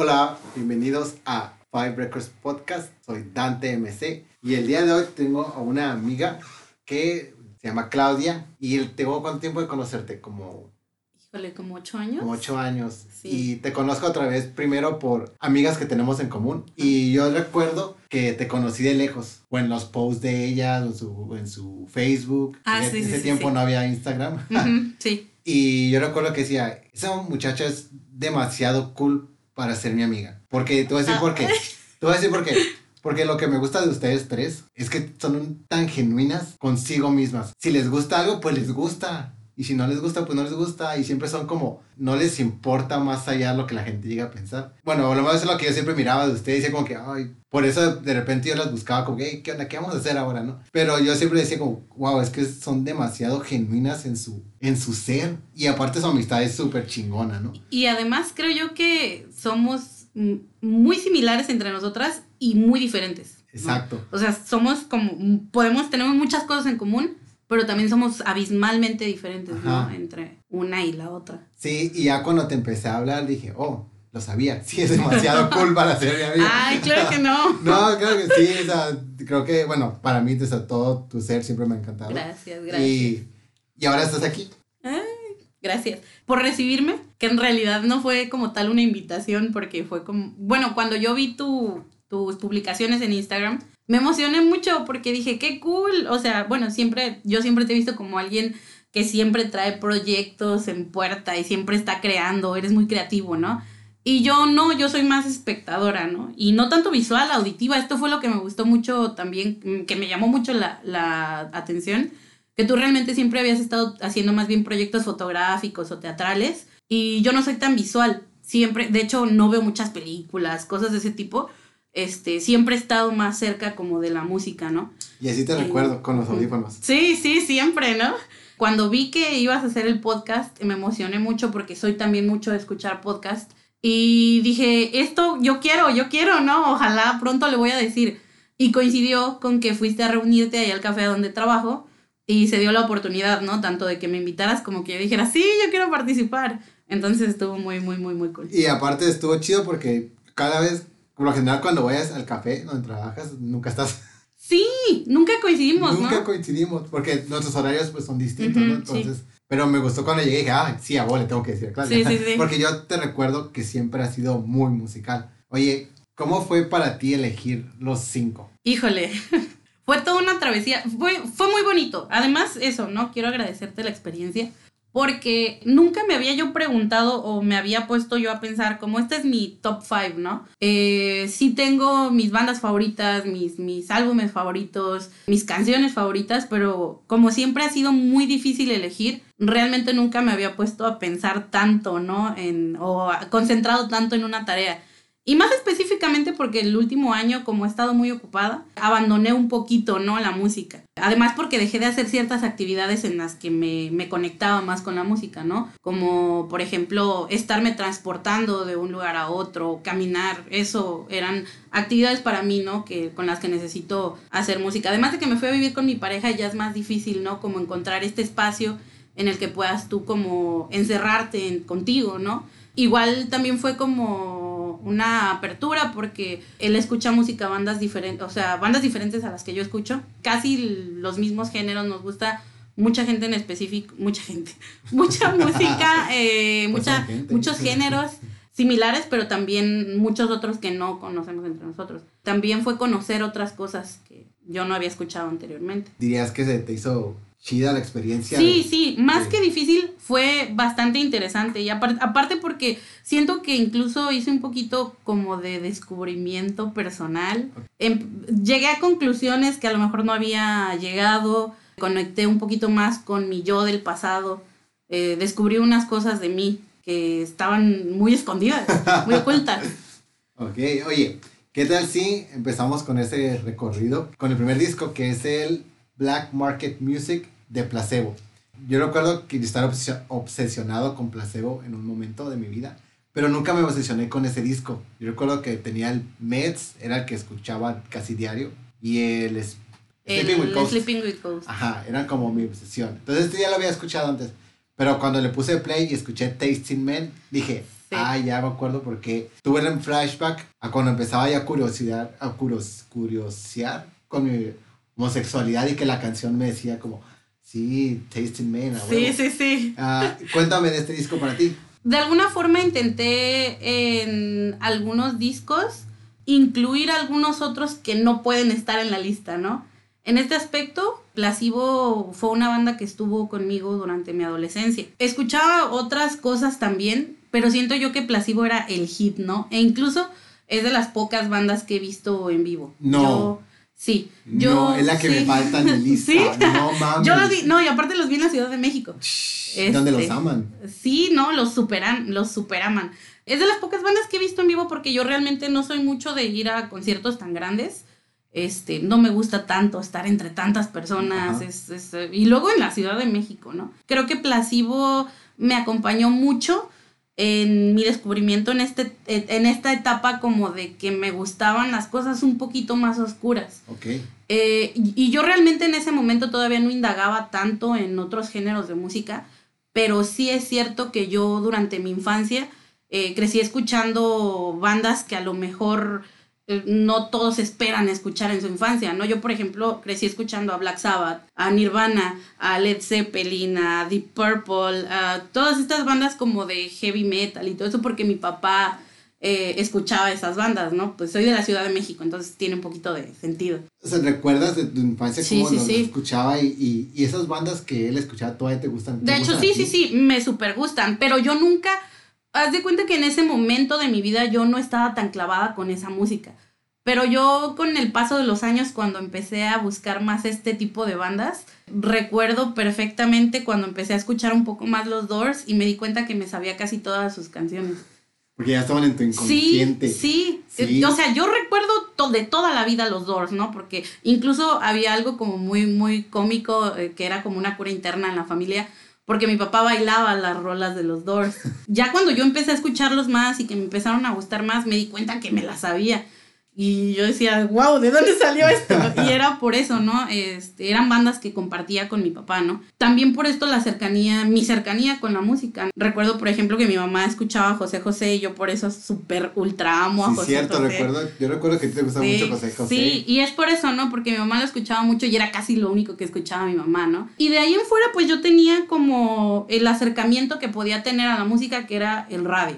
Hola, bienvenidos a Five Records Podcast. Soy Dante MC y el día de hoy tengo a una amiga que se llama Claudia y tengo cuánto tiempo de conocerte, como Híjole, como ocho años. Como ocho años. Y te conozco otra vez primero por amigas que tenemos en común. Y yo recuerdo que te conocí de lejos. O en los posts de ella, en su, en su Facebook. Ah, en sí, ese sí, tiempo no había Instagram. sí. Y yo recuerdo que decía, esa muchacha es demasiado cool para ser mi amiga. Porque te voy a decir Ah. por qué. Te voy a decir por qué. Porque lo que me gusta de ustedes tres es que son tan genuinas consigo mismas. Si les gusta algo, pues les gusta. Y si no les gusta, pues no les gusta. Y siempre son como, no les importa más allá lo que la gente llega a pensar. Bueno, lo más es lo que yo siempre miraba de ustedes. Decía como que, ay, por eso de repente yo las buscaba como "Hey, ¿qué onda? ¿Qué vamos a hacer ahora, no? Pero yo siempre decía como, wow, es que son demasiado genuinas en su, en su ser. Y aparte su amistad es súper chingona, ¿no? Y además creo yo que somos muy similares entre nosotras y muy diferentes. ¿no? Exacto. O sea, somos como, podemos, tenemos muchas cosas en común, pero también somos abismalmente diferentes, ¿no? Ajá. Entre una y la otra. Sí, y ya cuando te empecé a hablar dije, oh, lo sabía. Sí, es demasiado cool para ser mi amiga. Ay, claro que no. No, creo que sí, o sea, creo que, bueno, para mí, desde todo tu ser siempre me ha encantado. Gracias, gracias. Y, y ahora estás aquí. Ay, gracias por recibirme, que en realidad no fue como tal una invitación, porque fue como, bueno, cuando yo vi tu, tus publicaciones en Instagram, me emocioné mucho porque dije, qué cool, o sea, bueno, siempre, yo siempre te he visto como alguien que siempre trae proyectos en puerta y siempre está creando, eres muy creativo, ¿no? Y yo no, yo soy más espectadora, ¿no? Y no tanto visual, auditiva. Esto fue lo que me gustó mucho también, mm, que me llamó mucho la, la atención, que tú realmente siempre habías estado haciendo más bien proyectos fotográficos o teatrales. Y yo no soy tan visual. Siempre, de hecho, no veo muchas películas, cosas de ese tipo. Este, siempre he estado más cerca como de la música, ¿no? Y así te recuerdo con los audífonos. Sí, sí, siempre, ¿no? Cuando vi que ibas a hacer el podcast, me emocioné mucho porque soy también mucho de escuchar podcast. Y dije, esto yo quiero, yo quiero, ¿no? Ojalá pronto le voy a decir. Y coincidió con que fuiste a reunirte ahí al café donde trabajo y se dio la oportunidad, ¿no? Tanto de que me invitaras como que yo dijera, sí, yo quiero participar. Entonces estuvo muy, muy, muy, muy cool. Y aparte estuvo chido porque cada vez, por lo general, cuando vayas al café donde trabajas, nunca estás. Sí, nunca coincidimos, nunca ¿no? coincidimos porque nuestros horarios pues son distintos, Ujú, ¿no? Entonces. Pero me gustó cuando llegué y dije, ah, sí, a vos le tengo que decir, claro. Sí, sí, sí. Porque yo te recuerdo que siempre has sido muy musical. Oye, ¿cómo fue para ti elegir los cinco? Híjole, fue toda una travesía, fue, fue muy bonito. Además, eso, ¿no? Quiero agradecerte la experiencia porque nunca me había yo preguntado o me había puesto yo a pensar como este es mi top 5, ¿no? Eh, sí tengo mis bandas favoritas, mis, mis álbumes favoritos, mis canciones favoritas, pero como siempre ha sido muy difícil elegir, realmente nunca me había puesto a pensar tanto, ¿no? En, o concentrado tanto en una tarea. Y más específicamente porque el último año, como he estado muy ocupada, abandoné un poquito, ¿no? La música. Además porque dejé de hacer ciertas actividades en las que me, me conectaba más con la música, ¿no? Como, por ejemplo, estarme transportando de un lugar a otro, caminar, eso eran actividades para mí, ¿no? Que, con las que necesito hacer música. Además de que me fui a vivir con mi pareja, ya es más difícil, ¿no? Como encontrar este espacio en el que puedas tú como encerrarte en- contigo, ¿no? Igual también fue como una apertura porque él escucha música, bandas diferentes, o sea, bandas diferentes a las que yo escucho. Casi los mismos géneros, nos gusta mucha gente en específico, mucha gente, mucha música, eh, Pues mucha, muchos géneros similares, pero también muchos otros que no conocemos entre nosotros. También fue conocer otras cosas que yo no había escuchado anteriormente. ¿Dirías que se te hizo chida la experiencia? Sí, de- sí, más que difícil, fue bastante interesante. Y apar- aparte porque siento que incluso hice un poquito como de descubrimiento personal. Em- llegué a conclusiones que a lo mejor no había llegado. Conecté un poquito más con mi yo del pasado. eh, descubrí unas cosas de mí que estaban muy escondidas, muy ocultas. Ok, oye, ¿qué tal si empezamos con ese recorrido? Con el primer disco que es el Black Market Music de Placebo. Yo recuerdo que estaba obsesio- obsesionado con Placebo en un momento de mi vida, pero nunca me obsesioné con ese disco. Yo recuerdo que tenía el Meds, era el que escuchaba casi diario, y el El Sleeping with Ghosts. Sleeping with Ghosts. Ajá, eran como mi obsesión. Entonces este ya lo había escuchado antes, pero cuando le puse play y escuché Tasting Men, dije, Ah, ya me acuerdo porque tuve un flashback a cuando empezaba ya a curiosidad, a curos, curiosear con mi homosexualidad y que la canción me decía como, sí, Tasting Man. Sí, huevo". sí, sí. Ah, cuéntame de este disco para ti. De alguna forma intenté en algunos discos incluir algunos otros que no pueden estar en la lista, ¿no? En este aspecto, Placebo fue una banda que estuvo conmigo durante mi adolescencia. Escuchaba otras cosas también, pero siento yo que Placebo era el hit, ¿no? E incluso es de las pocas bandas que he visto en vivo. No. Yo- sí. Yo, no, es la que me sí. falta en lista. ¿Sí? No mames. Yo los vi, no, y aparte los vi en la Ciudad de México. Shh, ¿Dónde los Este, aman? Sí, no, los superan, los superaman. Es de las pocas bandas que he visto en vivo porque yo realmente no soy mucho de ir a conciertos tan grandes. Este, no me gusta tanto estar entre tantas personas. Es- es, y luego en la Ciudad de México, ¿no? Creo que Placebo me acompañó mucho en mi descubrimiento en, este, en esta etapa como de que me gustaban las cosas un poquito más oscuras. Ok. Eh, y, yo realmente en ese momento todavía no indagaba tanto en otros géneros de música, pero sí es cierto que yo durante mi infancia eh, crecí escuchando bandas que a lo mejor no todos esperan escuchar en su infancia, ¿no? Yo, por ejemplo, crecí escuchando a Black Sabbath, a Nirvana, a Led Zeppelin, a Deep Purple, a todas estas bandas como de heavy metal y todo eso porque mi papá eh, escuchaba esas bandas, ¿no? Pues soy de la Ciudad de México, entonces tiene un poquito de sentido. O sea, ¿recuerdas de tu infancia Sí, cómo sí, escuchaba y, y, y esas bandas que él escuchaba todavía te gustan? te De hecho, sí, sí, sí, me super gustan, pero yo nunca, haz de cuenta que en ese momento de mi vida yo no estaba tan clavada con esa música. Pero yo con el paso de los años, cuando empecé a buscar más este tipo de bandas, recuerdo perfectamente cuando empecé a escuchar un poco más los Doors y me di cuenta que me sabía casi todas sus canciones. Porque ya estaban en tu Sí, inconsciente. sí, Sí. Eh, O sea, yo recuerdo to- de toda la vida los Doors, ¿no? Porque incluso había algo como muy, muy cómico, eh, que era como una cura interna en la familia, porque mi papá bailaba las rolas de los Doors. Ya cuando yo empecé a escucharlos más y que me empezaron a gustar más, me di cuenta que me las sabía. Y yo decía, wow, ¿de dónde salió esto? Y era por eso, ¿no? Este, eran bandas que compartía con mi papá, ¿no? También por esto la cercanía, mi cercanía con la música. Recuerdo, por ejemplo, que mi mamá escuchaba a José José y yo por eso súper ultra amo a Sí, José cierto, José. recuerdo, yo recuerdo que a ti te gustaba Sí, mucho José José. Sí, y es por eso, ¿no? Porque mi mamá lo escuchaba mucho y era casi lo único que escuchaba mi mamá, ¿no? Y de ahí en fuera, pues yo tenía como el acercamiento que podía tener a la música, que era el radio.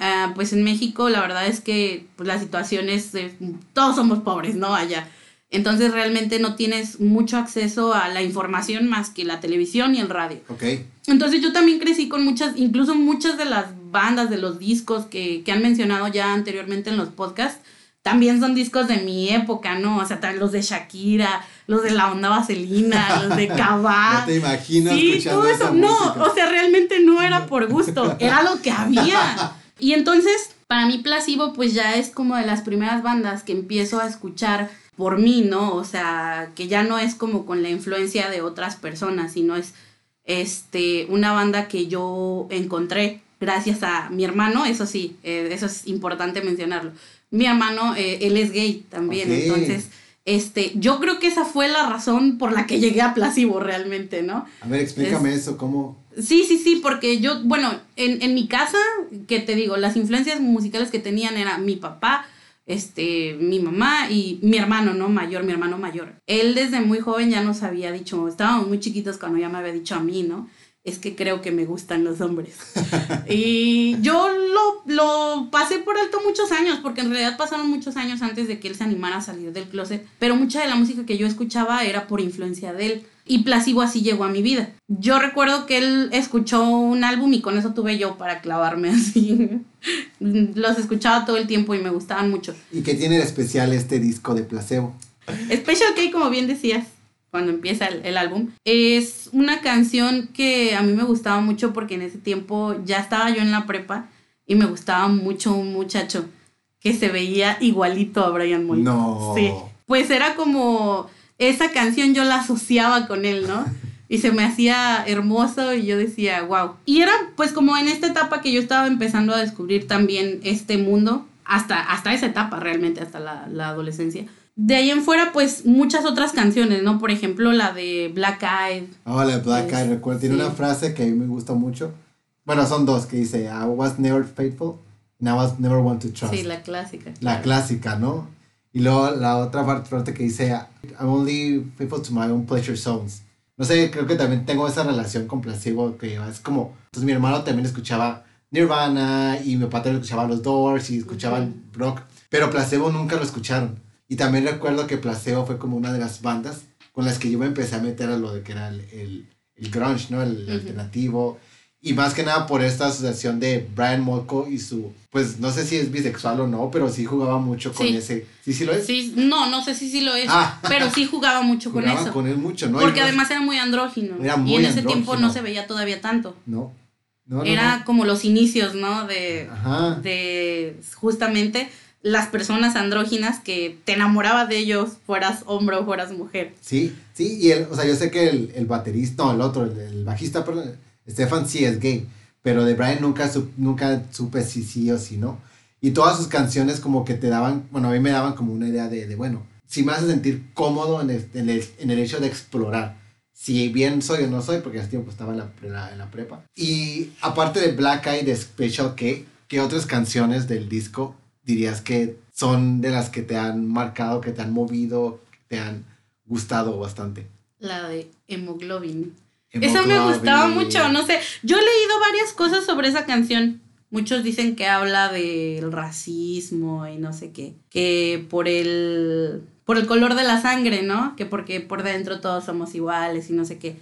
Ah, pues en México la verdad es que pues, la situación es, eh, todos somos pobres, ¿no? Allá. Entonces realmente no tienes mucho acceso a la información más que la televisión y el radio. Ok. Entonces yo también crecí con muchas, incluso muchas de las bandas, de los discos que, que han mencionado ya anteriormente en los podcasts, también son discos de mi época, ¿no? O sea, los de Shakira, los de la onda vaselina, los de Cabá. No te imagino Sí, todo eso. No, música. o sea, realmente no era por gusto, era lo que había. Y entonces, para mí, Placebo, pues ya es como de las primeras bandas que empiezo a escuchar por mí, ¿no? O sea, que ya no es como con la influencia de otras personas, sino es este, una banda que yo encontré gracias a mi hermano, eso sí, eh, eso es importante mencionarlo. Mi hermano, eh, él es gay también, entonces, este, yo creo que esa fue la razón por la que llegué a Placebo realmente, ¿no? A ver, explícame eso, ¿cómo? Sí, sí, sí, porque yo, bueno, en, en mi casa, que te digo, las influencias musicales que tenían era mi papá, este, mi mamá y mi hermano, ¿no? Mayor, mi hermano mayor. Él desde muy joven ya nos había dicho, estábamos muy chiquitos cuando ya me había dicho a mí, ¿no? Es que creo que me gustan los hombres. y yo lo, lo pasé por alto muchos años, porque en realidad pasaron muchos años antes de que él se animara a salir del closet, pero mucha de la música que yo escuchaba era por influencia de él. Y Placebo así llegó a mi vida. Yo recuerdo que él escuchó un álbum y con eso tuve yo para clavarme así. Los escuchaba todo el tiempo y me gustaban mucho. ¿Y qué tiene de especial este disco de placebo? Special K, como bien decías, cuando empieza el, el álbum, es una canción que a mí me gustaba mucho porque en ese tiempo ya estaba yo en la prepa y me gustaba mucho un muchacho que se veía igualito a Brian Molko. No. Sí. Pues era como esa canción yo la asociaba con él, ¿no? Y se me hacía hermoso y yo decía, wow. Y era pues como en esta etapa que yo estaba empezando a descubrir también este mundo, hasta, hasta esa etapa realmente, hasta la, la adolescencia. De ahí en fuera, pues muchas otras canciones, ¿no? Por ejemplo, la de Black Eyed. Hola, Black Es- Eyed, recuerdo, tiene sí. una frase que a mí me gusta mucho, Bueno, son dos que dice, I was never faithful and I was never one to trust. Sí, la clásica. La clásica, ¿no? Y luego la otra parte que dice, I'm only faithful to my own pleasure zones. No sé, creo que también tengo esa relación con placebo que es como, entonces mi hermano también escuchaba Nirvana y mi papá también escuchaba los Doors y escuchaban rock, pero placebo nunca lo escucharon. Y también recuerdo que placebo fue como una de las bandas con las que yo me empecé a meter a lo de que era el, el, el grunge, ¿no? El alternativo. Y más que nada por esta asociación de Brian Molko y su, pues no sé si es bisexual o no, pero sí jugaba mucho con ese. ¿Sí, sí lo es? Sí, no, no sé si sí lo es, ah. pero sí jugaba mucho con eso. con él mucho, ¿no? Porque además era muy andrógino. Era muy y en ese tiempo no se veía todavía tanto. No. no, era como los inicios, ¿no? De, de justamente las personas andróginas que te enamoraba de ellos, fueras hombre o fueras mujer. Sí, sí, y el, o sea, yo sé que el, el baterista, no, el otro, el, el bajista, perdón Stefan sí es gay, pero de Brian nunca, nunca supe si sí o si no. Y todas sus canciones como que te daban, bueno, a mí me daban como una idea de, de bueno, si me hace sentir cómodo en el, en, el, en el, hecho de explorar. Si bien soy o no soy, porque en ese tiempo estaba en la, en la prepa. Y aparte de Black Eye de Special K, ¿qué otras canciones del disco dirías que son de las que te han marcado, que te han movido, que te han gustado bastante? La de Hemoglobin. Esa me gustaba mucho, no sé. Yo he leído varias cosas sobre esa canción. Muchos dicen que habla del racismo y no sé qué. Que por el. por el color de la sangre, ¿no? Que porque por dentro todos somos iguales y no sé qué.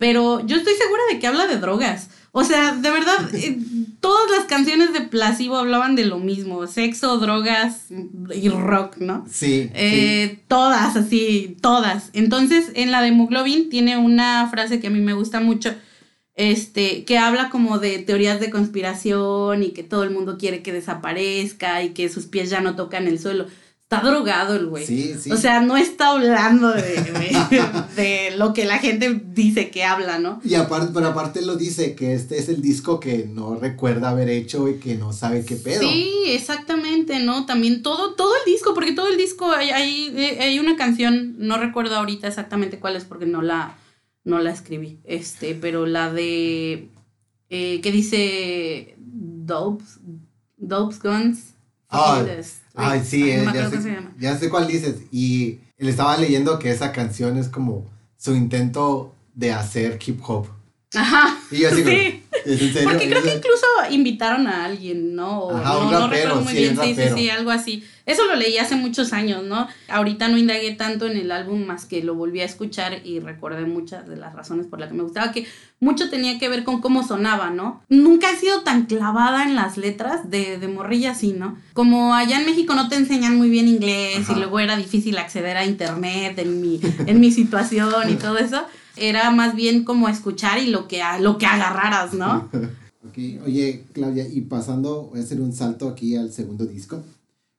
Pero yo estoy segura de que habla de drogas. O sea, de verdad, eh, todas las canciones de Placebo hablaban de lo mismo, sexo, drogas y rock, ¿no? Sí, eh, Todas, así, todas. Entonces, en la de Hemoglobin tiene una frase que a mí me gusta mucho, este, que habla como de teorías de conspiración y que todo el mundo quiere que desaparezca y que sus pies ya no tocan el suelo está drogado el güey. Sí, sí. O sea, no está hablando de, lo que la gente dice que habla, ¿no? Y aparte, pero aparte lo dice, que este es el disco que no recuerda haber hecho y que no sabe qué pedo. Sí, exactamente, ¿no? También todo, todo el disco, porque todo el disco, hay, hay, una canción, no recuerdo ahorita exactamente cuál es porque no la, no la escribí, este, pero la de, eh, que dice Dopes, Dopes Guns. Ah, Ay, sí, eh, ya, sé, cuál dices. Y él estaba leyendo que esa canción es como su intento de hacer hip hop. Ajá. Y yo así, sí. Porque creo que incluso invitaron a alguien, ¿no? Ajá, no, un rapero, no recuerdo muy bien, sí, sí, sí, algo así. Eso lo leí hace muchos años, ¿no? Ahorita no indagué tanto en el álbum más que lo volví a escuchar y recordé muchas de las razones por las que me gustaba, que mucho tenía que ver con cómo sonaba, ¿no? Nunca he sido tan clavada en las letras de, de morrilla así, ¿no? Como allá en México no te enseñan muy bien inglés y luego era difícil acceder a internet en mi, en mi situación y todo eso era más bien como escuchar y lo que, lo que agarraras, ¿no? Oye, Claudia, y pasando, voy a hacer un salto aquí al segundo disco,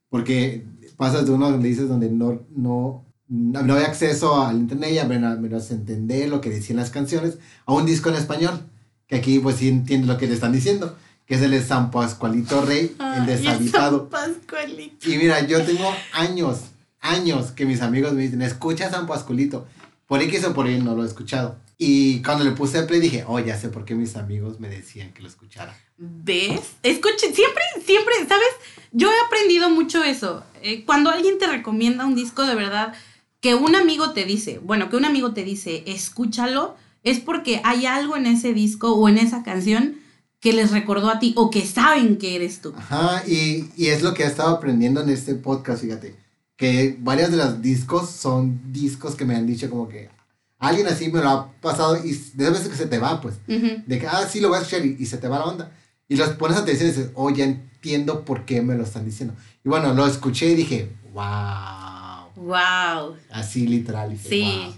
porque pasas de uno donde dices donde no, no, no había acceso al internet y a menos entender lo que decían las canciones, a un disco en español, que aquí pues sí entiendes lo que le están diciendo, que es el de San Pascualito Rey, el deshabitado. San Pascualito. Y mira, yo tengo años, años que mis amigos me dicen, escucha San Pascualito. Por X o por Y no lo he escuchado. Y cuando le puse a play dije, oh, ya sé por qué mis amigos me decían que lo escuchara. ¿Ves? Escuche, siempre, siempre, ¿sabes? Yo he aprendido mucho eso. Eh, cuando alguien te recomienda un disco de verdad, que un amigo te dice, bueno, que un amigo te dice, escúchalo, es porque hay algo en ese disco o en esa canción que les recordó a ti o que saben que eres tú. Ajá, y, y es lo que he estado aprendiendo en este podcast, fíjate que varios de los discos son discos que me han dicho como que alguien así me lo ha pasado y de veces que se te va, pues. De que, ah, sí, lo voy a escuchar y, se te va la onda. Y los pones atención y dices, oh, ya entiendo por qué me lo están diciendo. Y bueno, lo escuché y dije, wow. Wow. Así literal. sí.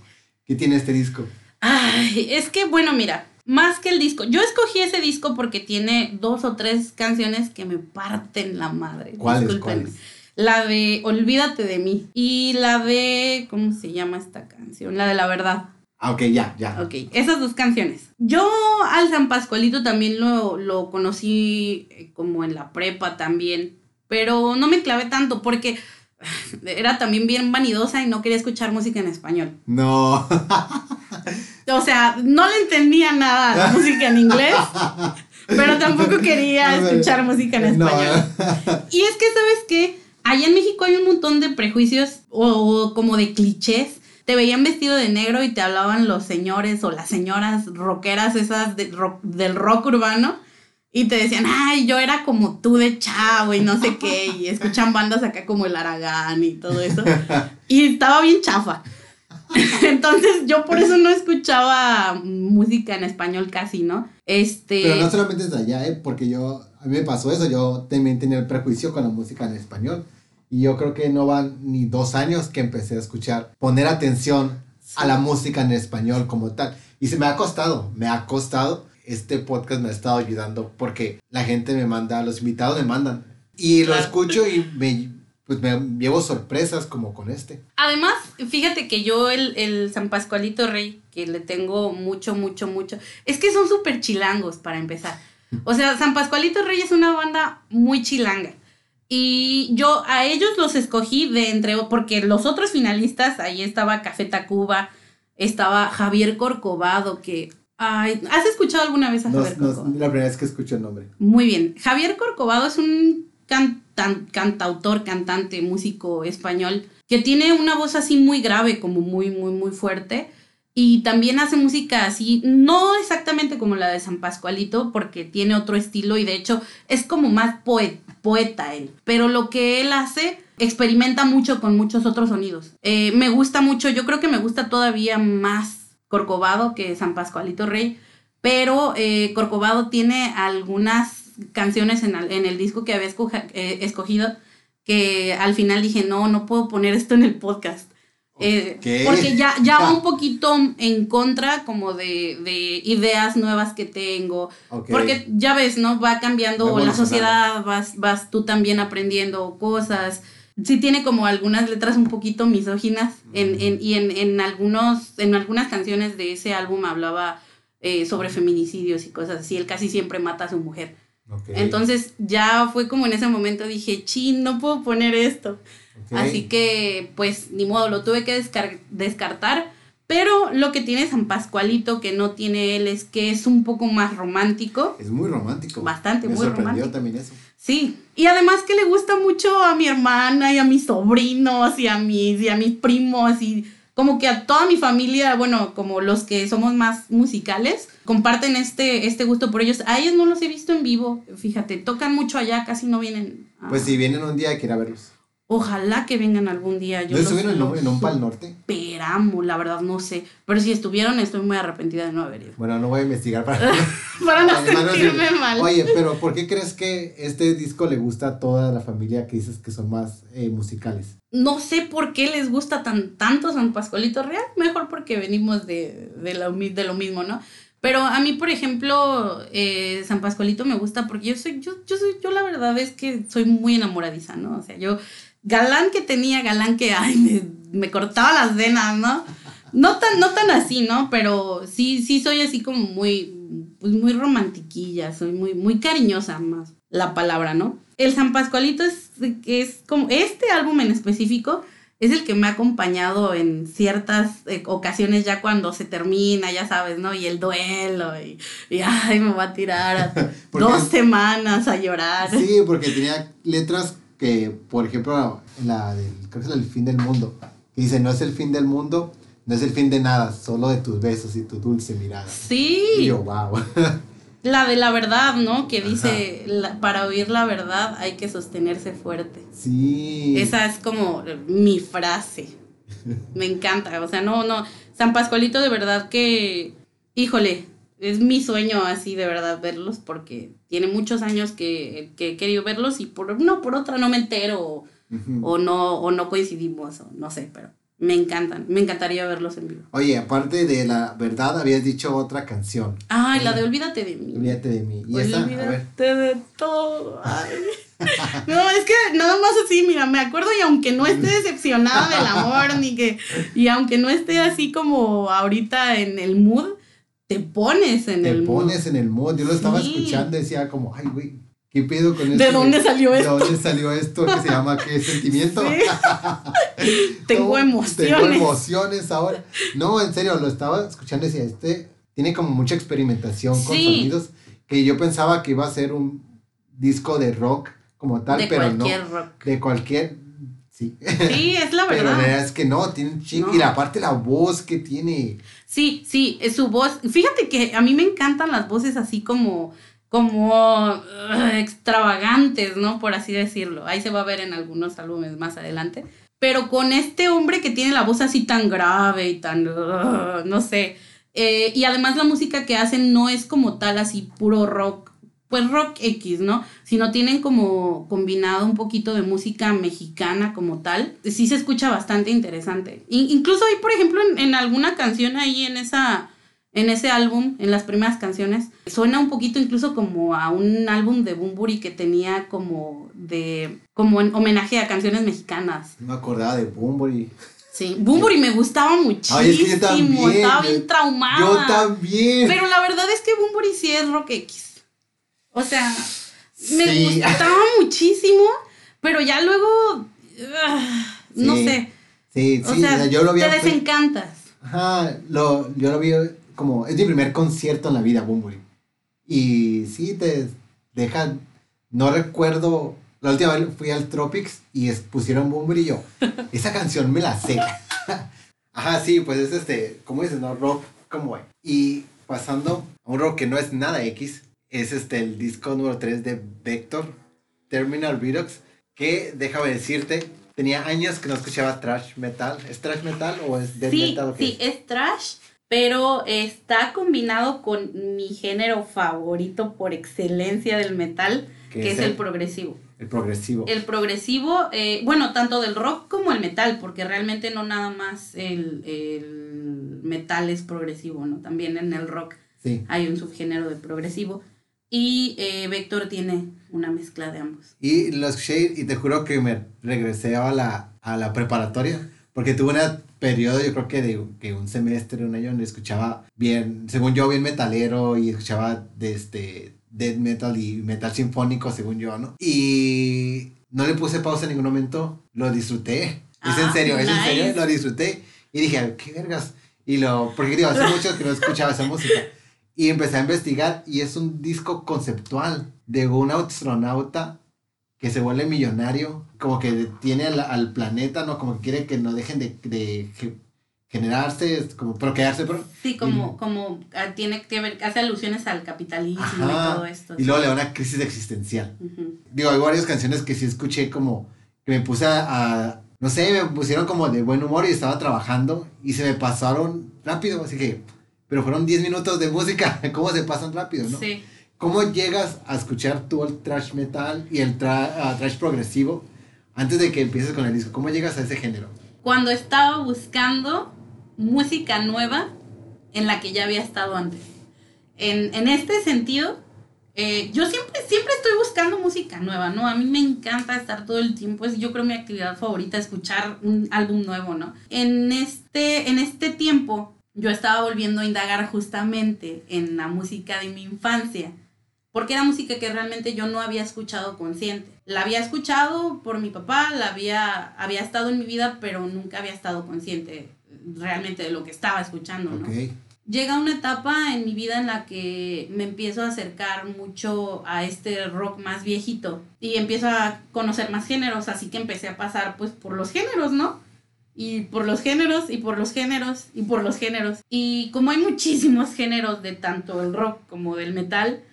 ¿Qué tiene este disco? Ay, es que, bueno, mira, más que el disco. Yo escogí ese disco porque tiene dos o tres canciones que me parten la madre. ¿Cuáles? ¿Cuáles? La de Olvídate de mí y la de, ¿cómo se llama esta canción? La de La Verdad. Ah, ok, ya, ya. Ok, esas dos canciones. Yo al San Pascualito también lo, lo conocí eh, como en la prepa también, pero no me clavé tanto porque era también bien vanidosa y no quería escuchar música en español. No. o sea, no le entendía nada a la música en inglés. pero tampoco quería escuchar música en español. Y es que, ¿sabes qué? Allá en México hay un montón de prejuicios o, como de clichés. Te veían vestido de negro y te hablaban los señores o las señoras rockeras esas del rock urbano. Y te decían, ay, yo era como tú de chavo y no sé qué. Y escuchan bandas acá como el Aragán y todo eso. Y estaba bien chafa. Entonces yo por eso no escuchaba música en español casi, ¿no? Este... Pero no solamente es allá, ¿eh? Porque yo, a mí me pasó eso, yo también tenía el prejuicio con la música en español. Y yo creo que no van ni dos años que empecé a escuchar, poner atención a la música en español como tal. Y se me ha costado, me ha costado. Este podcast me ha estado ayudando porque la gente me manda, los invitados me mandan. Y lo escucho y me, pues me llevo sorpresas como con este. Además, fíjate que yo el, el San Pascualito Rey, que le tengo mucho, mucho, mucho, es que son súper chilangos para empezar. O sea, San Pascualito Rey es una banda muy chilanga. Y yo a ellos los escogí de entre, porque los otros finalistas, ahí estaba Café Tacuba, estaba Javier Corcovado, que... Ay, ¿Has escuchado alguna vez a Javier Corcovado? No, la primera vez que escucho el nombre. Muy bien. Javier Corcovado es un cantautor, cantante, músico español, que tiene una voz así muy grave, como muy, muy, muy fuerte. Y también hace música así, no exactamente como la de San Pascualito, porque tiene otro estilo y de hecho es como más poeta él. Pero lo que él hace experimenta mucho con muchos otros sonidos. Eh, me gusta mucho, yo creo que me gusta todavía más Corcovado que San Pascualito Rey, pero eh, Corcovado tiene algunas canciones en, en el disco que había eh, escogido que al final dije, no, no puedo poner esto en el podcast. Eh, porque ya, ya va un poquito en contra como de, de ideas nuevas que tengo. Porque ya ves, ¿no? Va cambiando la sociedad, vas, vas tú también aprendiendo cosas. Sí tiene como algunas letras un poquito misóginas en, en, y en, en, algunos, en algunas canciones de ese álbum hablaba eh, sobre feminicidios y cosas así. Él casi siempre mata a su mujer. Entonces ya fue como en ese momento dije, chin, no puedo poner esto. Así que pues ni modo, lo tuve que descartar. Pero lo que tiene San Pascualito que no tiene él es que es un poco más romántico. Es muy romántico. Bastante, muy romántico. también eso. Sí, y además que le gusta mucho a mi hermana y a mis sobrinos y a mis, y a mis primos y como que a toda mi familia, bueno, como los que somos más musicales, comparten este, este gusto por ellos. A ellos no los he visto en vivo, fíjate, tocan mucho allá, casi no vienen. Pues si vienen un día hay que ir a verlos. Ojalá que vengan algún día. Yo ¿No estuvieron en, en un pal norte? Esperamos, la verdad no sé. Pero si estuvieron, estoy muy arrepentida de no haber ido. Bueno, no voy a investigar para, para no sentirme mal. Oye, pero ¿por qué crees que este disco le gusta a toda la familia que dices que son más eh, musicales? No sé por qué les gusta tan, tanto San Pascualito Real. Mejor porque venimos de, de, lo, de lo mismo, ¿no? Pero a mí, por ejemplo, eh, San Pascualito me gusta porque yo soy, yo, yo soy, yo la verdad es que soy muy enamoradiza, ¿no? O sea, yo galán que tenía, galán que, ay, me, cortaba las venas, ¿no? No tan, no tan así, ¿no? Pero sí, sí soy así como muy, pues muy romantiquilla, soy muy, muy cariñosa más la palabra, ¿no? El San Pascualito es, es como, este álbum en específico es el que me ha acompañado en ciertas eh, ocasiones ya cuando se termina, ya sabes, ¿no? Y el duelo, y, y ay, me va a tirar dos semanas a llorar. Sí, porque tenía letras que, por ejemplo, la del, creo que es el fin del mundo, que dice, no es el fin del mundo, no es el fin de nada, solo de tus besos y tu dulce mirada. Sí. Y yo, wow. La de la verdad, ¿no? Que dice, para oír la verdad hay que sostenerse fuerte. Sí. Esa es como mi frase. Me encanta. O sea, no, no. San Pascualito de verdad que, híjole, es mi sueño así de verdad verlos porque tiene muchos años que, he querido verlos y por no por otra no me entero o, no o no coincidimos o no sé, pero me encantan, me encantaría verlos en vivo. Oye, aparte de la verdad habías dicho otra canción. Ay, la de Olvídate de mí. Olvídate de mí. ¿Y esa? Olvídate de todo. Ay. No, es que nada más así, mira, me acuerdo y aunque no esté decepcionada del amor, ni que, y aunque no esté así como ahorita en el mood, te pones en el mood. Te pones en el mood. Yo lo estaba escuchando y decía como, ay, güey, ¿qué pedo con esto? ¿De dónde salió esto? ¿De dónde salió esto que se llama qué sentimiento? tengo emociones. Tengo emociones ahora. No, en serio, lo estaba escuchando y decía, este tiene como mucha experimentación con sonidos que yo pensaba que iba a ser un disco de rock como tal, de pero no. cualquier rock. De cualquier. Sí. Sí, es la Pero la verdad. verdad es que no, tiene un chingo. No. Y aparte la voz que tiene. Sí, sí, es su voz. Fíjate que a mí me encantan las voces así como, como uh, extravagantes, ¿no? Por así decirlo. Ahí se va a ver en algunos álbumes más adelante. Pero con este hombre que tiene la voz así tan grave y tan, uh, no sé. Eh, y además la música que hacen no es como tal así puro rock, pues rock X, ¿no? Sino tienen como combinado un poquito de música mexicana como tal. Sí se escucha bastante interesante. In- incluso ahí, por ejemplo, en, en alguna canción ahí en esa... En ese álbum, en las primeras canciones, suena un poquito incluso como a un álbum de Bumburi que tenía como de como en homenaje a canciones mexicanas. No me acordaba de Bumburi. Sí, Bumburi me gustaba muchísimo. Ay, es que yo también, estaba bien traumada. Yo también. Pero la verdad es que Bumburi sí es rock X. O sea, me Sí. gustaba muchísimo, pero ya luego. ah, No Sí. sé. Sí, O sí, sea, yo lo vi. te desencantas. Ajá, lo, yo lo vi como. Es mi primer concierto en la vida, Bumburi. Y sí, te deja. No recuerdo. La última vez fui al Tropics y es- pusieron Bumburi y yo. Esa canción me la sé. Ajá, sí, pues es este. ¿Cómo dices? No, rock como. Y pasando a un rock que no es nada X. Es este el disco número 3 de Vector, Terminal Redux. Que déjame decirte, tenía años que no escuchaba trash metal. ¿Es trash metal o es death Sí, metal? sí, es trash, pero está combinado con mi género favorito por excelencia del metal, ¿Qué que es es el el? progresivo. El progresivo. El progresivo, eh, bueno, tanto del rock como el metal, porque realmente no nada más el, el metal es progresivo, ¿no? También en el rock Sí. hay un subgénero de progresivo. Y eh, Vector tiene una mezcla de ambos. Y lo escuché y te juro que me regresé a la, a la preparatoria. Porque tuve un periodo, yo creo que de que un semestre, un año, donde escuchaba bien, según yo, bien metalero y escuchaba de este death metal y metal sinfónico, según yo, ¿no? Y no le puse pausa en ningún momento, lo disfruté. es en Ah, serio, es en nice. serio, lo disfruté. Y dije, qué vergas. Y lo, porque digo, hace mucho que no escuchaba esa música. Y empecé a investigar y es un disco conceptual de un astronauta que se vuelve millonario, como que tiene al, al planeta, ¿no? Como que quiere que no dejen de, de ge- generarse, como procrearse, pero... Sí, como, Y- como ah, tiene que ver, hace alusiones al capitalismo y Ajá, todo esto. Y luego le da una crisis existencial. Ujú. Digo, hay varias canciones que sí escuché como que me puse a, a- no sé, me pusieron como de buen humor y estaba trabajando y se me pasaron rápido, así que, pero fueron 10 minutos de música, ¿cómo se pasan rápido, no? Sí. ¿Cómo llegas a escuchar tú el trash metal y el tra- ah, trash progresivo antes de que empieces con el disco? ¿Cómo llegas a ese género? Cuando estaba buscando música nueva en la que ya había estado antes. En, en este sentido, eh, yo siempre, siempre estoy buscando música nueva, ¿no? A mí me encanta estar todo el tiempo, es yo creo mi actividad favorita, escuchar un álbum nuevo, ¿no? En este, en este tiempo, yo estaba volviendo a indagar justamente en la música de mi infancia, porque era música que realmente yo no había escuchado consciente. La había escuchado por mi papá, la había, había estado en mi vida, pero nunca había estado consciente realmente de lo que estaba escuchando, ¿no? Ok. llega una etapa en mi vida en la que me empiezo a acercar mucho a este rock más viejito y empiezo a conocer más géneros, así que empecé a pasar pues por los géneros, ¿no? Y por los géneros y por los géneros y por los géneros. Y como hay muchísimos géneros de tanto el rock como del metal,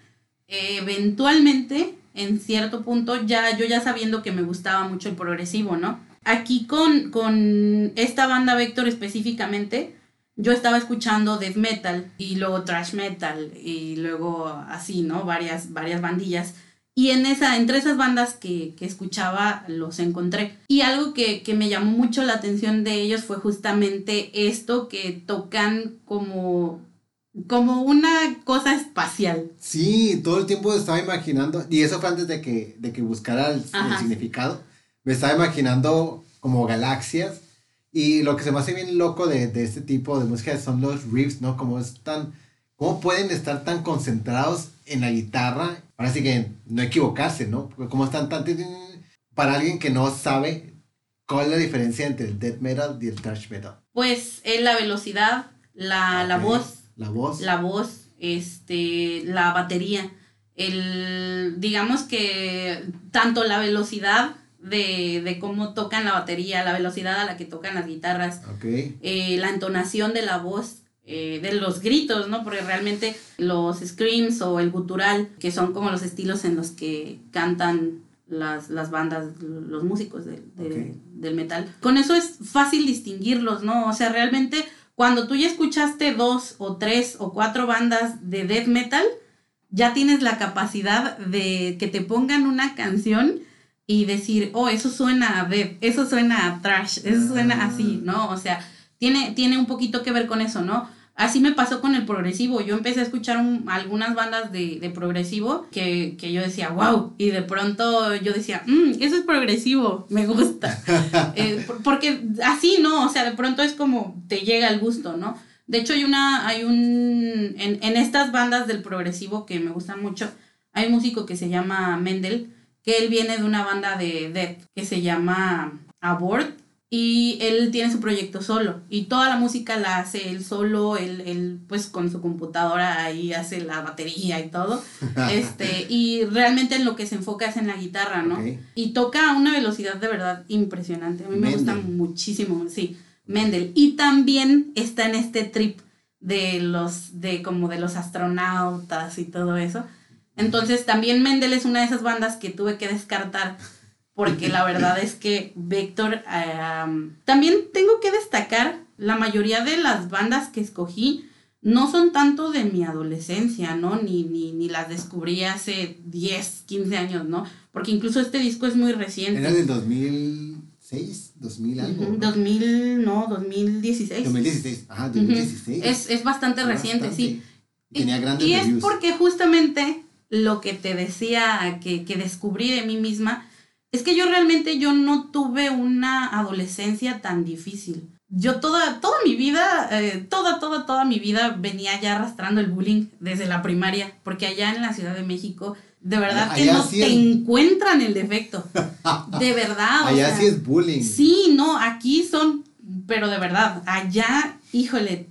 eh, eventualmente, en cierto punto, ya yo ya sabiendo que me gustaba mucho el progresivo, ¿no? Aquí con, con esta banda Vector específicamente, yo estaba escuchando death metal y luego thrash metal y luego así, ¿no? Varias, varias bandillas. Y en esa, entre esas bandas que, que escuchaba los encontré. Y algo que, que me llamó mucho la atención de ellos fue justamente esto que tocan como, como una cosa espacial. Sí, todo el tiempo estaba imaginando, y eso fue antes de que, de que buscara el, significado, me estaba imaginando como galaxias, y lo que se me hace bien loco de, de este tipo de música son los riffs, ¿no? Como es tan, cómo pueden estar tan concentrados en la guitarra, ahora sí que no equivocarse, ¿no? Porque como están tan, para alguien que no sabe cuál es la diferencia entre el death metal y el thrash metal. Pues es la velocidad, la, la Ok. voz, La voz. la voz, este, la batería. el, digamos que tanto la velocidad de, de cómo tocan la batería, la velocidad a la que tocan las guitarras, eh, la entonación de la voz, eh, de los gritos, ¿no? Porque realmente los screams o el gutural, que son como los estilos en los que cantan las, las bandas, los músicos de- de- Ok. del metal, con eso es fácil distinguirlos, ¿no? O sea, realmente cuando tú ya escuchaste dos o tres o cuatro bandas de death metal, ya tienes la capacidad de que te pongan una canción y decir, oh, eso suena a death, eso suena a trash, eso suena Ah. así, ¿no? O sea, tiene, tiene un poquito que ver con eso, ¿no? Así me pasó con el progresivo. Yo empecé a escuchar un- algunas bandas de, de progresivo que, que yo decía, wow, y de pronto yo decía, "Mm, eso es progresivo, me gusta. Eh, por- porque así, ¿no? O sea, de pronto es como te llega el gusto, ¿no? De hecho, hay una, hay un, en, en estas bandas del progresivo que me gustan mucho, hay un músico que se llama Mendel, que él viene de una banda de death que se llama Abort y él tiene su proyecto solo y toda la música la hace él solo, él, él pues con su computadora ahí hace la batería y todo, este, y realmente en lo que se enfoca es en la guitarra, ¿no? Y toca a una velocidad de verdad impresionante, a mí me gusta muchísimo, sí, Mendel, y también está en este trip de los, de como de los astronautas y todo eso, entonces también Mendel es una de esas bandas que tuve que descartar porque la verdad es que Vector, am, también tengo que destacar, la mayoría de las bandas que escogí no son tanto de mi adolescencia, ¿no? Ni, ni, ni las descubrí hace 10, 15 años, ¿no? Porque incluso este disco es muy reciente. Era del 2006, 2000 algo. ¿no? 2000, no, 2016. 2016. Ajá, Ujú. 2016. Es, es bastante reciente, Bastante. sí. Tenía Y- grandes Y es porque justamente lo que te decía que, que descubrí de mí misma es que yo realmente yo no tuve una adolescencia tan difícil. Yo toda, toda mi vida, eh, toda, toda, toda mi vida venía ya arrastrando el bullying desde la primaria, porque allá en la Ciudad de México, de verdad que no sí te es- encuentran el defecto. De verdad. o Allá sea, sí es bullying. Sí, no, aquí son, pero de verdad, allá, híjole,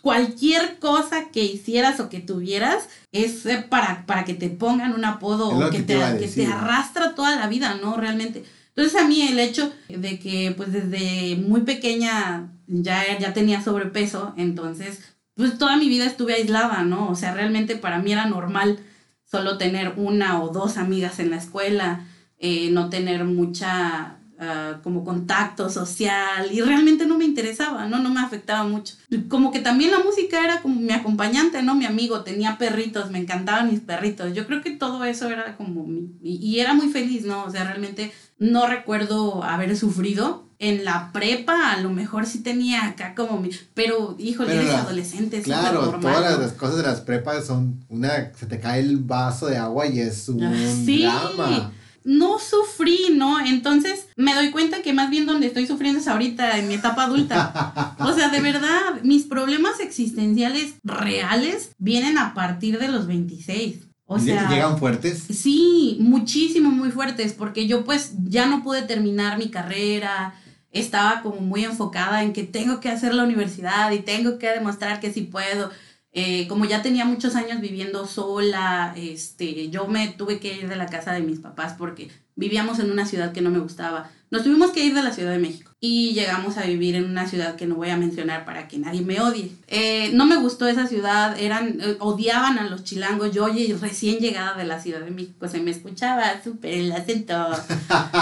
cualquier cosa que hicieras o que tuvieras es eh, para, para que te pongan un apodo o que, que te que te arrastra toda la vida, ¿no? Realmente. Entonces a mí el hecho de que pues desde muy pequeña ya, ya tenía sobrepeso, entonces pues toda mi vida estuve aislada, ¿no? O sea, realmente para mí era normal solo tener una o dos amigas en la escuela, eh, no tener mucha ah, como contacto social y realmente no me interesaba, ¿no? No me afectaba mucho. Como que también la música era como mi acompañante, ¿no? Mi amigo, tenía perritos, me encantaban mis perritos. Yo creo que todo eso era como mi... Y, y era muy feliz, ¿no? O sea, realmente no recuerdo haber sufrido. En la prepa a lo mejor sí tenía acá como mi... Pero, híjole, eres adolescente, es Claro, todas ¿no? las cosas de las prepas son una, se te cae el vaso de agua y es un Sí. drama. No sufrí, ¿no? Entonces me doy cuenta que más bien donde estoy sufriendo es ahorita, en mi etapa adulta. O sea, de verdad, mis problemas existenciales reales vienen a partir de los 26. O sea, Llegan fuertes. Sí, muchísimo, muy fuertes, porque yo pues ya no pude terminar mi carrera, estaba como muy enfocada en que tengo que hacer la universidad y tengo que demostrar que sí puedo. Eh, como ya tenía muchos años viviendo sola, este, yo me tuve que ir de la casa de mis papás porque vivíamos en una ciudad que no me gustaba. Nos tuvimos que ir de la Ciudad de México y llegamos a vivir en una ciudad que no voy a mencionar para que nadie me odie. Eh, no me gustó esa ciudad, eran, eh, odiaban a los chilangos. Yo recién llegada de la Ciudad de México se me escuchaba súper el acento.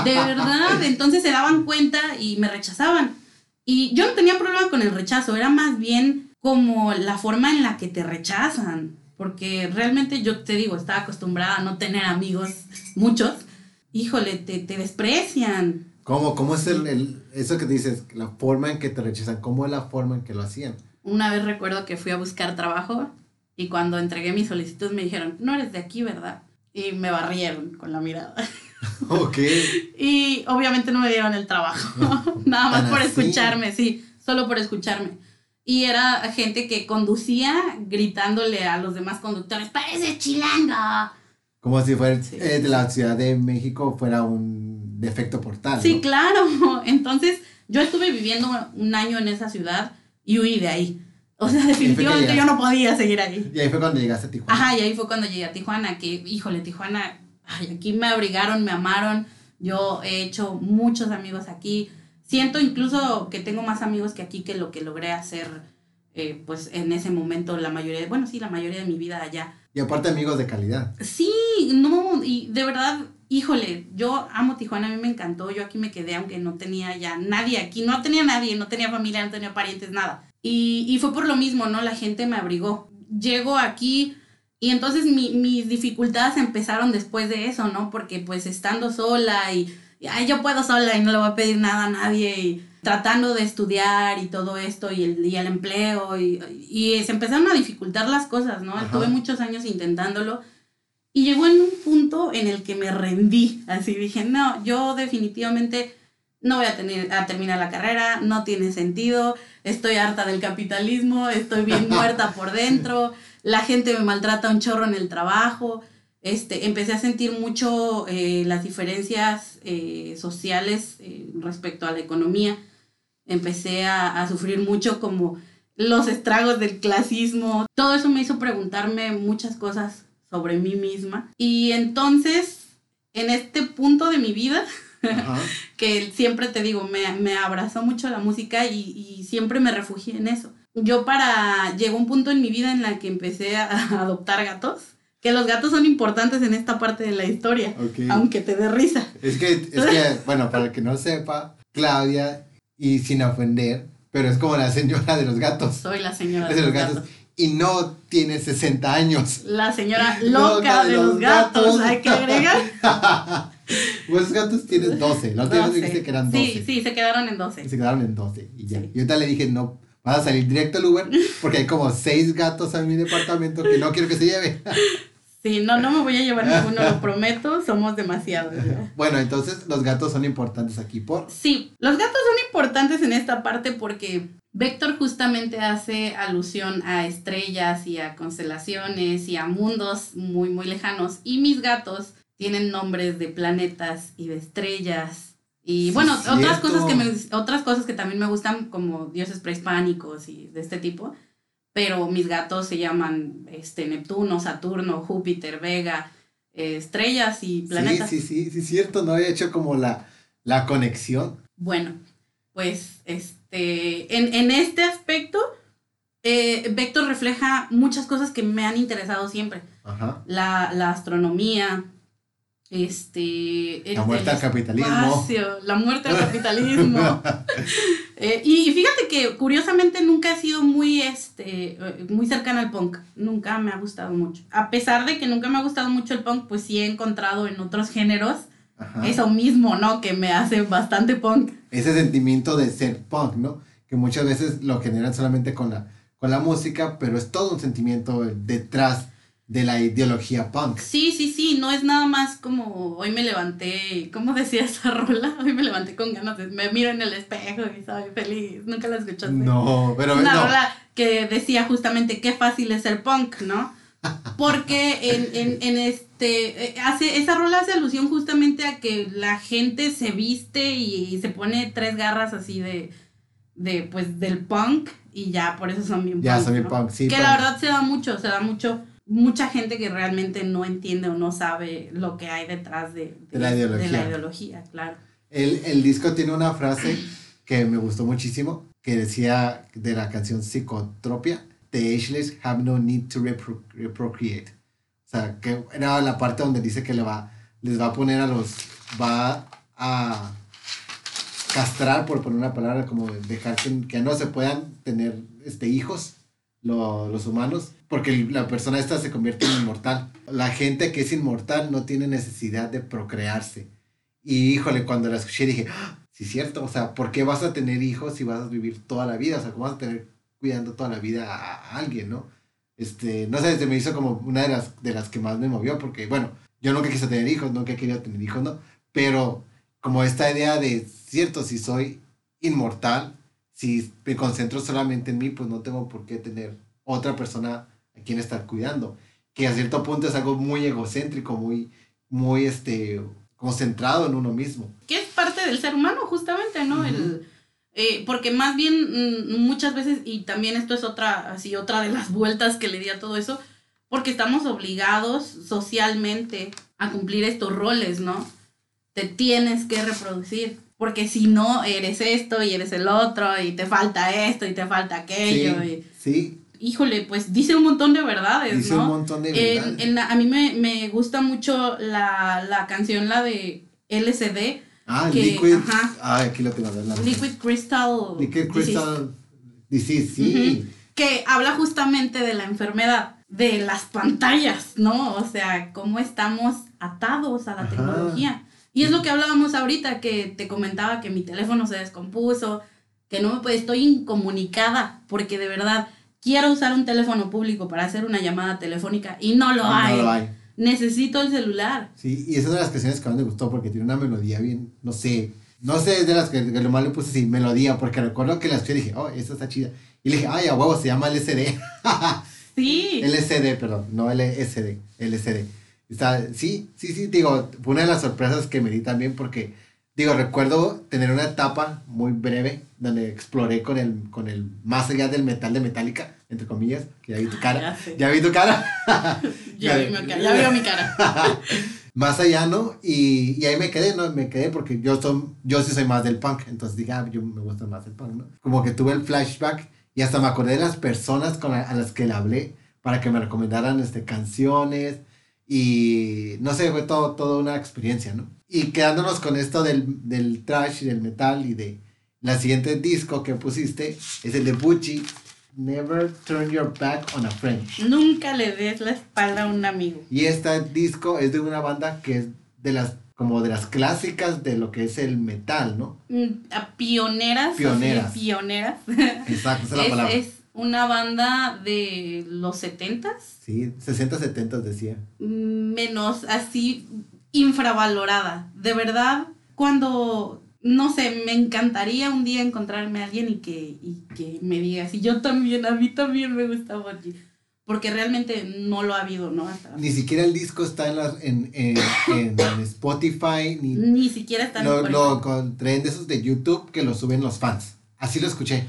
De verdad, entonces se daban cuenta y me rechazaban. Y yo no tenía problema con el rechazo, era más bien como la forma en la que te rechazan. Porque realmente yo te digo, estaba acostumbrada a no tener amigos, muchos. Híjole, te, te desprecian. ¿Cómo, cómo es el, el- eso que dices, la forma en que te rechazan? ¿Cómo es la forma en que lo hacían? Una vez recuerdo que fui a buscar trabajo y cuando entregué mi solicitud me dijeron, no eres de aquí, ¿verdad? Y me barrieron con la mirada. ok. Y obviamente no me dieron el trabajo, nada más por así. escucharme, sí, solo por escucharme. Y era gente que conducía gritándole a los demás conductores, parece chilanga. Como si fuera Sí. eh, de la Ciudad de México fuera un defecto portal. Sí, ¿no? claro. Entonces yo estuve viviendo un año en esa ciudad y huí de ahí. O sea, definitivamente yo no podía seguir ahí. Y ahí fue cuando llegaste a Tijuana. Ajá, y ahí fue cuando llegué a Tijuana, que, híjole, Tijuana, ay, aquí me abrigaron, me amaron. Yo he hecho muchos amigos aquí. Siento incluso que tengo más amigos que aquí que lo que logré hacer, eh, pues en ese momento, la mayoría, bueno, sí, la mayoría de mi vida allá. Y aparte amigos de calidad. Sí, no, y de verdad, híjole, yo amo Tijuana, a mí me encantó, yo aquí me quedé, aunque no tenía ya nadie aquí, no tenía nadie, no tenía familia, no tenía parientes, nada. Y, y fue por lo mismo, ¿no? La gente me abrigó. Llego aquí y entonces mi, mis dificultades empezaron después de eso, ¿no? Porque pues estando sola y, ay, yo puedo sola y no le voy a pedir nada a nadie y tratando de estudiar y todo esto y el, y el empleo y, y se empezaron a dificultar las cosas, ¿no? Tuve muchos años intentándolo y llegó en un punto en el que me rendí, así dije, no, yo definitivamente no voy a, tener, a terminar la carrera, no tiene sentido, estoy harta del capitalismo, estoy bien muerta por dentro, la gente me maltrata un chorro en el trabajo. Este, empecé a sentir mucho eh, las diferencias eh, sociales eh, respecto a la economía. Empecé a, a sufrir mucho como los estragos del clasismo. Todo eso me hizo preguntarme muchas cosas sobre mí misma. Y entonces, en este punto de mi vida, que siempre te digo, me, me, abrazó mucho la música y, y, siempre me refugié en eso. Yo para, llegó un punto en mi vida en la que empecé a, adoptar gatos, que los gatos son importantes en esta parte de la historia, aunque te dé risa. Es que, es que, bueno, para el que no sepa, Claudia, y sin ofender, pero es como la señora de los gatos. Soy la señora de, los gatos. Y no tiene 60 años. La señora loca, de, los gatos, hay que agregar. Pues gatos tienes 12. La última vez dijiste que eran 12. Sí, sí, se quedaron en 12. Se quedaron en 12. Y ya. Y ahorita le dije, no, vas a salir directo al Uber porque hay como 6 gatos en mi departamento que no quiero que se lleve. Sí, no, no me voy a llevar ninguno, lo prometo, somos demasiados. Bueno, entonces los gatos son importantes aquí por... Sí, los gatos son importantes en esta parte porque Vector justamente hace alusión a estrellas y a constelaciones y a mundos muy, muy lejanos. Y mis gatos tienen nombres de planetas y de estrellas. Y bueno, otras cosas, que me, otras cosas que también me gustan, como dioses prehispánicos y de este tipo. Pero mis gatos se llaman este, Neptuno, Saturno, Júpiter, Vega, eh, estrellas y planetas. Sí, sí, sí, sí, cierto, no había hecho como la, la conexión. Bueno, pues este, en, en este aspecto, eh, Vector refleja muchas cosas que me han interesado siempre. Ajá. La, la astronomía, este, la muerte al capitalismo. la muerte al capitalismo. eh, y fíjate que curiosamente nunca he sido muy, este, muy cercana al punk. Nunca me ha gustado mucho. A pesar de que nunca me ha gustado mucho el punk, pues sí he encontrado en otros géneros eso mismo, ¿no? Que me hace bastante punk. Ese sentimiento de ser punk, ¿no? Que muchas veces lo generan solamente con la, con la música, pero es todo un sentimiento detrás de la ideología punk. Sí, sí, sí, no es nada más como hoy me levanté, ¿cómo decía esa rola? Hoy me levanté con ganas de, me miro en el espejo y soy feliz, nunca la escuchaste. No, pero Una no. rola que decía justamente qué fácil es ser punk, ¿no? Porque en, en, en este, eh, hace, esa rola hace alusión justamente a que la gente se viste y, se pone tres garras así de, de, pues, del punk y ya, por eso son bien ya, punk. son bien ¿no? punk, sí. Que la verdad se da mucho, se da mucho mucha gente que realmente no entiende o no sabe lo que hay detrás de, de, de la, ideología. de la ideología, claro. El, el, disco tiene una frase que me gustó muchísimo, que decía de la canción Psicotropia, The ageless have no need to repro reprocreate. O sea, que era la parte donde dice que le va, les va a poner a los, va a castrar, por poner una palabra, como dejar que, que no se puedan tener este, hijos lo, los humanos, porque la persona esta se convierte en inmortal. La gente que es inmortal no tiene necesidad de procrearse. Y híjole, cuando la escuché dije, ¡Ah! sí es cierto, o sea, ¿por qué vas a tener hijos si vas a vivir toda la vida? O sea, ¿cómo vas a tener cuidando toda la vida a, alguien, no? Este, no sé, se me hizo como una de las, de las que más me movió, porque bueno, yo nunca quise tener hijos, nunca querido tener hijos, ¿no? Pero como esta idea de, cierto, si soy inmortal, si me concentro solamente en mí, pues no tengo por qué tener otra persona a quien estar cuidando. Que a cierto punto es algo muy egocéntrico, muy, muy, este, concentrado en uno mismo. Que es parte del ser humano, justamente, ¿no? Uh -huh. el, Eh, porque más bien mm, muchas veces, y también esto es otra, así, otra de las vueltas que le di a todo eso, porque estamos obligados socialmente a cumplir estos roles, ¿no? Te tienes que reproducir, porque si no, eres esto y eres el otro, y te falta esto y te falta aquello. Sí, y, sí, híjole, pues dice un montón de verdades, dice ¿no? un montón de En- verdades. en la- a mí me, me gusta mucho la, la canción, la de LCD, ah, que- Liquid. ajá. Ah, aquí lo tengo. la- Liquid Crystal. Liquid Crystal Disease, sí. que habla justamente de la enfermedad, de las pantallas, ¿no? O sea, cómo estamos atados a la Ajá. tecnología. Y es lo que hablábamos ahorita, que te comentaba que mi teléfono se descompuso, que no me puede, estoy incomunicada, porque de verdad quiero usar un teléfono público para hacer una llamada telefónica y no lo No hay. lo hay. Necesito el celular. Sí, y esa es una de las canciones que más me gustó porque tiene una melodía bien, no sé, no sé, es de las que, que lo más le puse así, melodía, porque recuerdo que la escuché y dije, oh, esta está chida. Y le dije, ay, a huevo, se llama LSD. Sí. LSD, perdón, no LSD, LSD. Está, sí, sí, sí, digo, fue una de las sorpresas que me di también porque, digo, recuerdo tener una etapa muy breve donde exploré con el, con el más allá del metal de Metallica, entre comillas, que ya vi tu cara. Ya vi tu cara. Ya, vi mi cara, ya vio mi cara. más allá, ¿no? Y, y ahí me quedé, ¿no? Me quedé porque yo, son, yo sí soy más del punk, entonces dije, ah, yo me gusta más el punk, ¿no? Como que tuve el flashback y hasta me acordé de las personas con la- a las que le hablé para que me recomendaran este, canciones y no sé, fue todo, toda una experiencia, ¿no? Y quedándonos con esto del, del trash y del metal y de la siguiente disco que pusiste es el de Bucci, Never Turn Your Back on a Friend. Nunca le des la espalda a un amigo. Y este disco es de una banda que es de las como de las clásicas de lo que es el metal, ¿no? Mm, a pioneras. Pioneras. pioneras. Exacto, esa es la palabra. es una banda de los 70s, Sí, 60, 70 decía. menos así infravalorada. De verdad, cuando, no sé, me encantaría un día encontrarme a alguien y que, y que me diga, si yo también, a mí también me gusta Bungie. Porque realmente no lo ha habido, ¿no? Hasta Ni siquiera el disco está en, las- en, en, en- Spotify, ni Ni siquiera están en lo, lo encontré de esos de YouTube que lo suben los fans. Así lo escuché.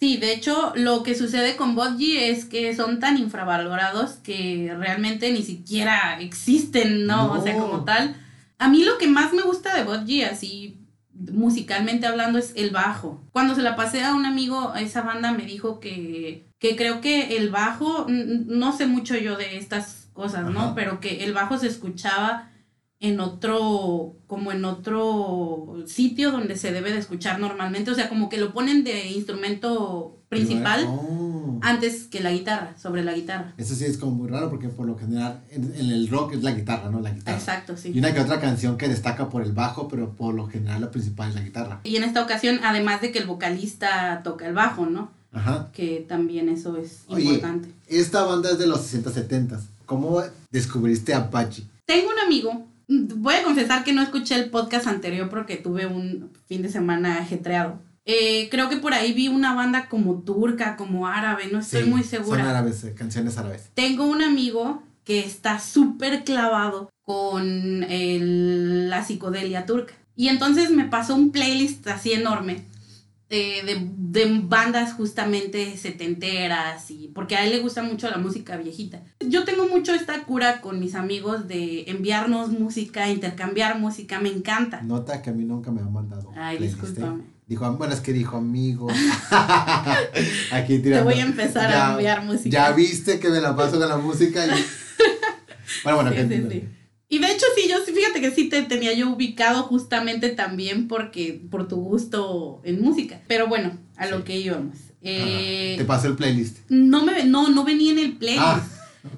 Sí, de hecho, lo que sucede con Bodji es que son tan infravalorados que realmente ni siquiera existen, ¿no? O sea, como tal. A mí lo que más me gusta de Bodji, así musicalmente hablando, es el bajo. Cuando se la pasé a un amigo, a esa banda me dijo que, que creo que el bajo, no sé mucho yo de estas cosas, ¿no? Ajá. Pero que el bajo se escuchaba en otro, como en otro sitio donde se debe de escuchar normalmente, o sea, como que lo ponen de instrumento principal Oh. antes que la guitarra, sobre la guitarra. Eso sí es como muy raro porque por lo general en, en el rock es la guitarra, ¿no? La guitarra. Exacto, sí. Y una que otra canción que destaca por el bajo, pero por lo general la principal es la guitarra. Y en esta ocasión, además de que el vocalista toca el bajo, ¿no? Ajá. Que también eso es Oye. importante. Esta banda es de los 60, 70. ¿Cómo descubriste Apache? Tengo un amigo, voy a confesar que no escuché el podcast anterior porque tuve un fin de semana ajetreado. Eh, creo que por ahí vi una banda como turca, como árabe, no estoy Sí, muy segura. Son árabes, eh, canciones árabes. Tengo un amigo que está súper clavado con el- la psicodelia turca. Y entonces me pasó un playlist así enorme eh, de, de bandas justamente setenteras y porque a él le gusta mucho la música viejita. Yo tengo mucho esta cura con mis amigos de enviarnos música, intercambiar música, me encanta. Nota que a mí nunca me ha mandado. Ay, ¿eh? discúlpame. Dijo, bueno, es que dijo amigo. Aquí Te tirando. voy a empezar a enviar música. Ya viste que me la paso con la música. y- bueno, bueno, Sí, que- sí, sí. Y de hecho sí, yo sí, fíjate que sí te tenía yo ubicado justamente también porque por tu gusto en música. Pero bueno, a lo que íbamos. Eh, Te paso el playlist. no me no, no venía en el playlist. Ah,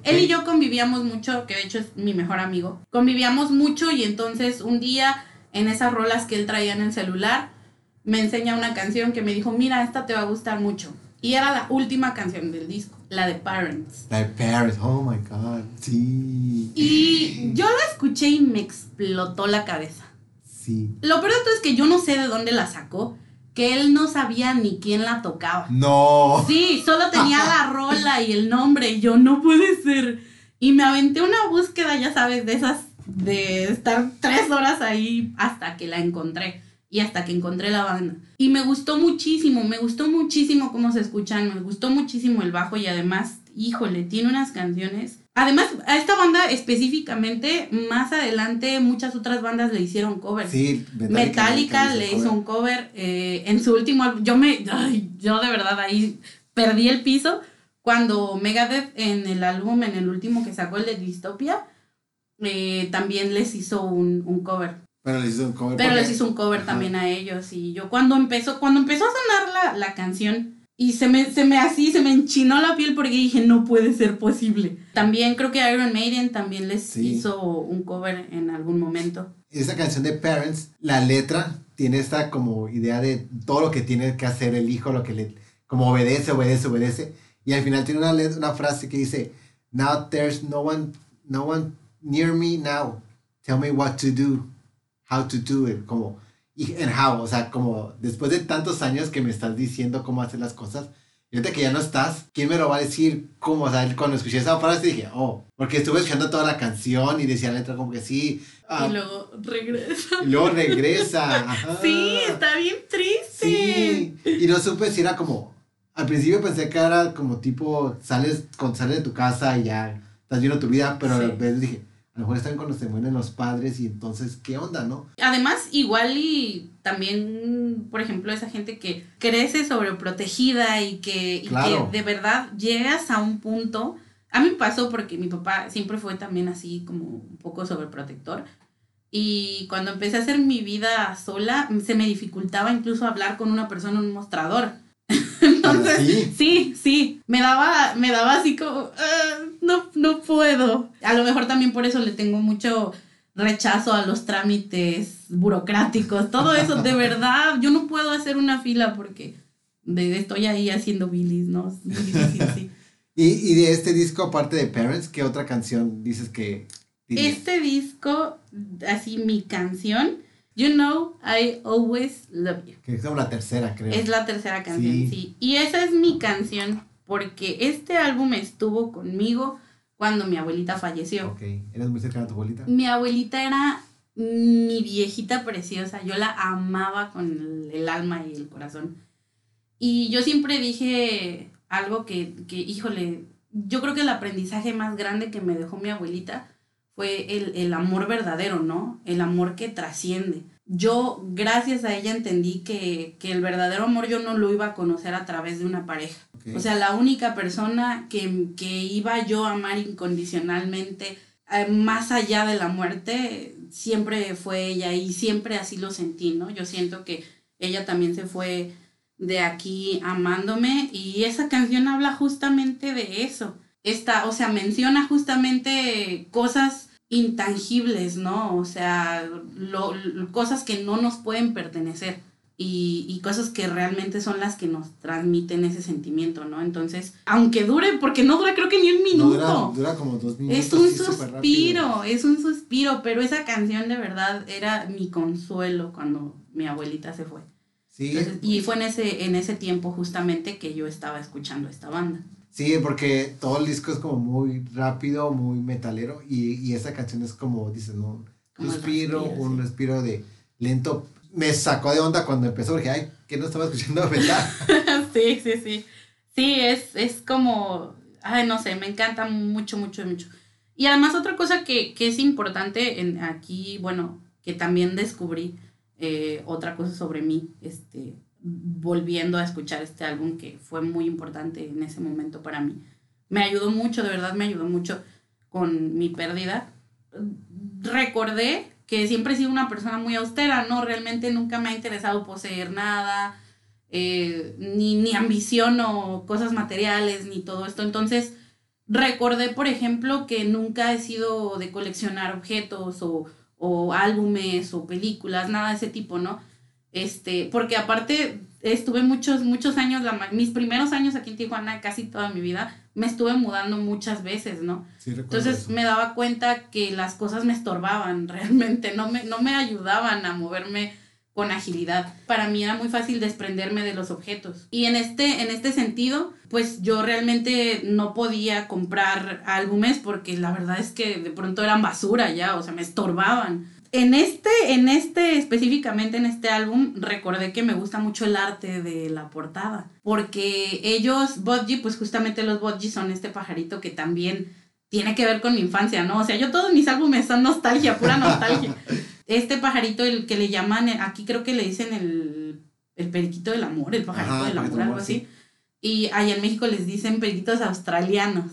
Él y yo convivíamos mucho, que de hecho es mi mejor amigo. Convivíamos mucho y entonces un día en esas rolas que él traía en el celular me enseña una canción que me dijo, mira, esta te va a gustar mucho. Y era la última canción del disco, la de Parents. La de Paris, oh my god. Sí. Y yo la escuché y me explotó la cabeza. Sí. Lo peor de todo es que yo no sé de dónde la sacó, que él no sabía ni quién la tocaba. No. Sí, solo tenía la rola y el nombre, y yo no puede ser. Y me aventé una búsqueda, ya sabes, de esas, de estar tres horas ahí hasta que la encontré. Y hasta que encontré la banda. Y me gustó muchísimo, me gustó muchísimo cómo se escuchan, me gustó muchísimo el bajo y además, híjole, tiene unas canciones. Además, a esta banda específicamente, más adelante muchas otras bandas le hicieron cover. Sí, Metallica, le hizo un cover. eh, en su último álbum, yo me, ay, yo de verdad ahí perdí el piso cuando Megadeth en el álbum, en el último que sacó, el de Dystopia, eh, también les hizo un, un cover. Pero les hizo un cover. Pero les hizo un cover Ajá. también a ellos. Y yo cuando empezó, cuando empezó a sonar la, la canción, y se me, se me así, se me enchinó la piel porque dije, no puede ser posible. También creo que Iron Maiden también les Sí. hizo un cover en algún momento. Esa canción de Parents, la letra tiene esta como idea de todo lo que tiene que hacer el hijo, lo que le, como obedece, obedece, obedece. Y al final tiene una, let- una frase que dice, Now there's no one, no one near me now. Tell me what to do, how to do it, como, y and how, o sea, como después de tantos años que me estás diciendo cómo hacer las cosas, y ahorita que ya no estás, ¿quién me lo va a decir? ¿Cómo? O sea, cuando escuché esa frase dije, oh, porque estuve escuchando toda la canción y decía la letra como que sí. ah, Y luego regresa. y luego regresa. ajá. Sí, está bien triste. Sí. Y no supe si era como. Al principio pensé que era como tipo. Sales, cuando sales de tu casa y ya estás viendo tu vida, pero a Sí. la vez dije. A lo mejor están cuando se mueren los padres y entonces, ¿qué onda, no? Además, igual y también, por ejemplo, esa gente que crece sobreprotegida y que, y Claro. que de verdad llegas a un punto. A mí me pasó porque mi papá siempre fue también así como un poco sobreprotector. Y cuando empecé a hacer mi vida sola, se me dificultaba incluso hablar con una persona en un mostrador. Entonces, Sí. sí, sí, me daba, me daba así como, "Ah, no, no puedo. A lo mejor también por eso le tengo mucho rechazo a los trámites burocráticos, todo eso, de verdad, yo no puedo hacer una fila porque de- estoy ahí haciendo bilis, ¿no? Es muy difícil, sí. Y, y de este disco, aparte de Parents, ¿qué otra canción dices que. dirías? Este disco, así mi canción, You Know I Always Love You. Que es la tercera, creo. Es la tercera canción, Sí. sí. Y esa es mi canción porque este álbum estuvo conmigo cuando mi abuelita falleció. Ok. ¿Eres muy cercana a tu abuelita? Mi abuelita era mi viejita preciosa, yo la amaba con el, el alma y el corazón. Y yo siempre dije algo que, que, híjole, yo creo que el aprendizaje más grande que me dejó mi abuelita fue el, el amor verdadero, ¿no? El amor que trasciende. Yo, gracias a ella, entendí que, que el verdadero amor yo no lo iba a conocer a través de una pareja. O sea, la única persona que, que iba yo a amar incondicionalmente, eh, más allá de la muerte, siempre fue ella y siempre así lo sentí, ¿no? Yo siento que ella también se fue de aquí amándome y esa canción habla justamente de eso. Esta, o sea, menciona justamente cosas intangibles, ¿no? O sea, lo- lo- cosas que no nos pueden pertenecer y, y cosas que realmente son las que nos transmiten ese sentimiento, ¿no? Entonces, aunque dure, porque no dura creo que ni un No, minuto. dura, dura como dos minutos. es un suspiro, es un suspiro, pero esa canción de verdad era mi consuelo cuando mi abuelita se fue. Sí, Entonces, y fue en ese, en ese tiempo justamente que yo estaba escuchando esta banda. Sí, porque todo el disco es como muy rápido, muy metalero y, y esa canción es como, dices, ¿no? Un respiro, respiro, un sí. respiro de lento. Me sacó de onda cuando empezó porque, ay, que no estaba escuchando metal. sí, sí, sí. Sí, es, es como, ay, no sé, me encanta mucho, mucho, mucho. Y además otra cosa que, que es importante en, aquí, bueno, que también descubrí eh, otra cosa sobre mí, este, volviendo a escuchar este álbum que fue muy importante en ese momento para mí. Me ayudó mucho, de verdad me ayudó mucho con mi pérdida. Recordé que siempre he sido una persona muy austera, ¿no? Realmente nunca me ha interesado poseer nada, eh, ni, ni ambiciono cosas materiales, ni todo esto. Entonces, recordé, por ejemplo, que nunca he sido de coleccionar objetos o, o álbumes o películas, nada de ese tipo, ¿no? Este, porque aparte estuve muchos, muchos años, la, mis primeros años aquí en Tijuana, casi toda mi vida, me estuve mudando muchas veces, ¿no? Sí, recuerdo Entonces eso. me daba cuenta que las cosas me estorbaban realmente, no me, no me ayudaban a moverme con agilidad. Para mí era muy fácil desprenderme de los objetos. Y en este, en este sentido, pues yo realmente no podía comprar álbumes porque la verdad es que de pronto eran basura ya, o sea, me estorbaban. En este, en este, específicamente en este álbum, recordé que me gusta mucho el arte de la portada. Porque ellos, Bodji, pues justamente los Bodji son este pajarito que también tiene que ver con mi infancia, ¿no? O sea, yo todos mis álbumes son nostalgia, pura nostalgia. este pajarito, el que le llaman, aquí creo que le dicen el, el periquito del amor, el pajarito del amor, algo así. Y allá en México les dicen periquitos australianos.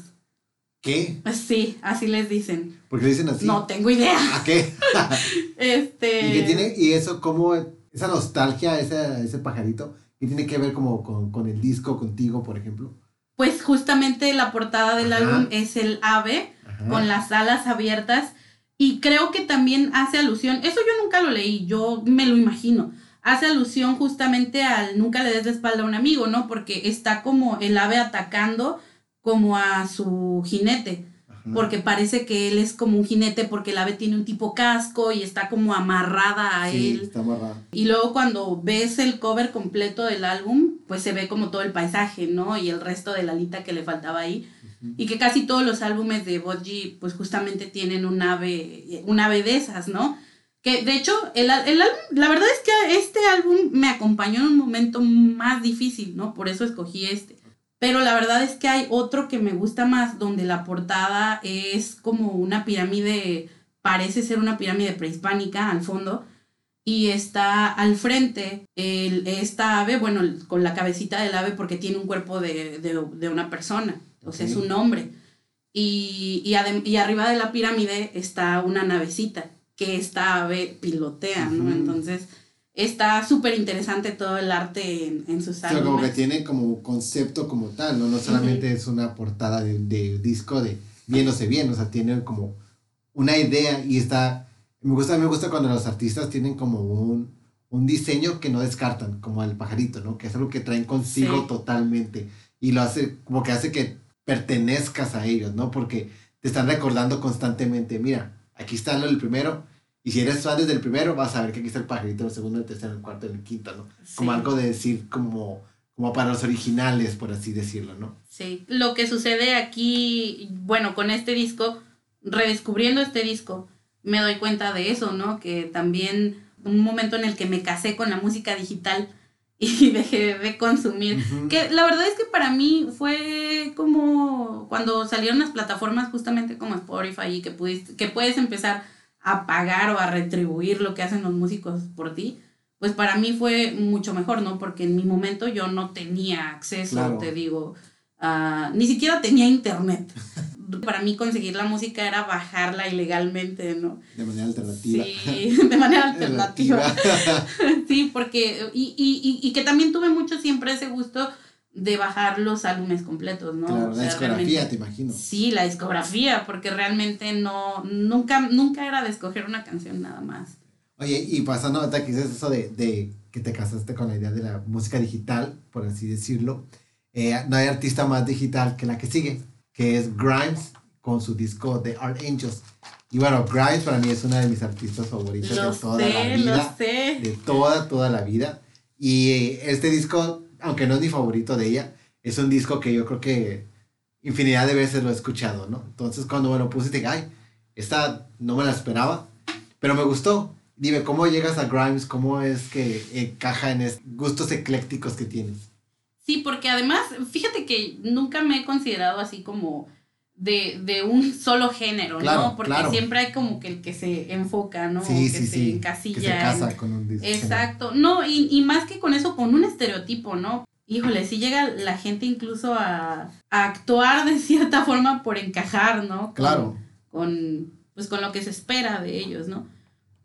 ¿Qué? Sí, así les dicen. ¿Por qué dicen así? No tengo idea. ¿A qué? este. ¿Y qué tiene? ¿Y eso cómo? Esa nostalgia, ese, ese pajarito, ¿qué tiene que ver como con, con, el disco contigo, por ejemplo? Pues justamente la portada del álbum es el ave con las alas abiertas. Y creo que también hace alusión, eso yo nunca lo leí, yo me lo imagino. Hace alusión justamente al nunca le des la espalda a un amigo, ¿no? Porque está como el ave atacando como a su jinete, porque parece que él es como un jinete porque el ave tiene un tipo casco y está como amarrada a sí, él. Está amarrada. Y luego cuando ves el cover completo del álbum, pues se ve como todo el paisaje, ¿no? Y el resto de la alita que le faltaba ahí. Y que casi todos los álbumes de Bodji, pues justamente tienen un ave, un ave de esas, ¿no? Que de hecho, el, el álbum, la verdad es que este álbum me acompañó en un momento más difícil, ¿no? Por eso escogí este. Pero la verdad es que hay otro que me gusta más, donde la portada es como una pirámide, parece ser una pirámide prehispánica al fondo, y está al frente el, esta ave, bueno, con la cabecita del ave porque tiene un cuerpo de, de, una persona, o sea, es un hombre. Y, y, y, arriba de la pirámide está una navecita que esta ave pilotea, ¿no? Entonces está súper interesante todo el arte en, en sus álbumes. como que tiene como concepto como tal, ¿no? No solamente es una portada de, de, disco de viéndose bien, o sea, tiene como una idea y está... Me gusta, me gusta cuando los artistas tienen como un, un diseño que no descartan, como el pajarito, ¿no? Que es algo que traen consigo totalmente y lo hace, como que hace que pertenezcas a ellos, ¿no? Porque te están recordando constantemente, mira, aquí está el primero, y si eres fan desde el primero, vas a ver que aquí está el pajarito, el segundo, el tercero, el cuarto, el quinto, ¿no? Como algo de decir, como, como para los originales, por así decirlo, ¿no? Sí, lo que sucede aquí, bueno, con este disco, redescubriendo este disco, me doy cuenta de eso, ¿no? Que también un momento en el que me casé con la música digital y dejé de consumir. Que la verdad es que para mí fue como cuando salieron las plataformas justamente como Spotify y que, pudiste, que puedes empezar a pagar o a retribuir lo que hacen los músicos por ti, pues para mí fue mucho mejor, ¿no? Porque en mi momento yo no tenía acceso, te digo, ni siquiera tenía internet. para mí conseguir la música era bajarla ilegalmente, ¿no? De manera alternativa. Sí, de manera alternativa. sí, porque, y, y, y, que también tuve mucho siempre ese gusto de bajar los álbumes completos, ¿no? Claro, la discografía, te imagino. Sí, la discografía, porque realmente no, nunca, nunca era de escoger una canción nada más. Oye, y pasando ahorita que dices eso de, de, que te casaste con la idea de la música digital, por así decirlo, eh, no hay artista más digital que la que sigue, que es Grimes con su disco The Art Angels. Y bueno, Grimes para mí es una de mis artistas favoritas de toda la vida. Lo sé. De toda, toda la vida. Y este disco aunque no es mi favorito de ella, es un disco que yo creo que infinidad de veces lo he escuchado, ¿no? Entonces cuando me lo puse dije, ay, esta no me la esperaba, pero me gustó. Dime, ¿cómo llegas a Grimes? ¿Cómo es que encaja en estos gustos eclécticos que tienes? Sí, porque además, fíjate que nunca me he considerado así como de, de un solo género, ¿no? Porque siempre hay como que el que se enfoca, ¿no? Sí, que se encasilla. Que se casa con un. Exacto. No, y, y, más que con eso, con un estereotipo, ¿no? Híjole, sí llega la gente incluso a, a actuar de cierta forma por encajar, ¿no? claro. Con, pues con lo que se espera de ellos, ¿no?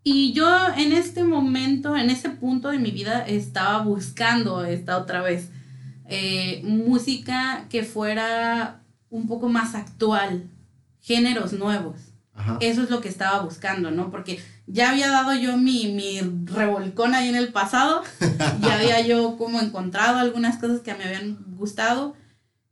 Y yo en este momento, en ese punto de mi vida, estaba buscando esta otra vez eh, música que fuera un poco más actual, géneros nuevos. Eso es lo que estaba buscando, ¿no? Porque ya había dado yo mi, mi revolcón ahí en el pasado, ya había yo como encontrado algunas cosas que me habían gustado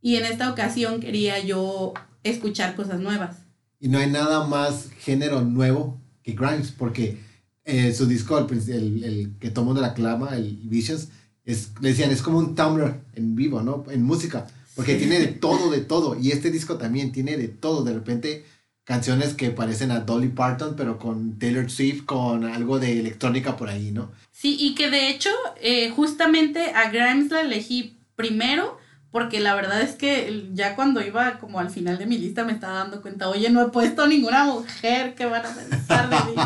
y en esta ocasión quería yo escuchar cosas nuevas. Y no hay nada más género nuevo que Grimes, porque eh, su disco, el, el, que todo mundo la clama, el Visions, es, le decían, es como un Tumblr en vivo, ¿no? En música porque tiene de todo, de todo. Y este disco también tiene de todo. De repente canciones que parecen a Dolly Parton, pero con Taylor Swift, con algo de electrónica por ahí, ¿no? Sí, y que de hecho, eh, justamente a Grimes la elegí primero, porque la verdad es que ya cuando iba como al final de mi lista me estaba dando cuenta, oye, no he puesto ninguna mujer, que van a pensar de mí?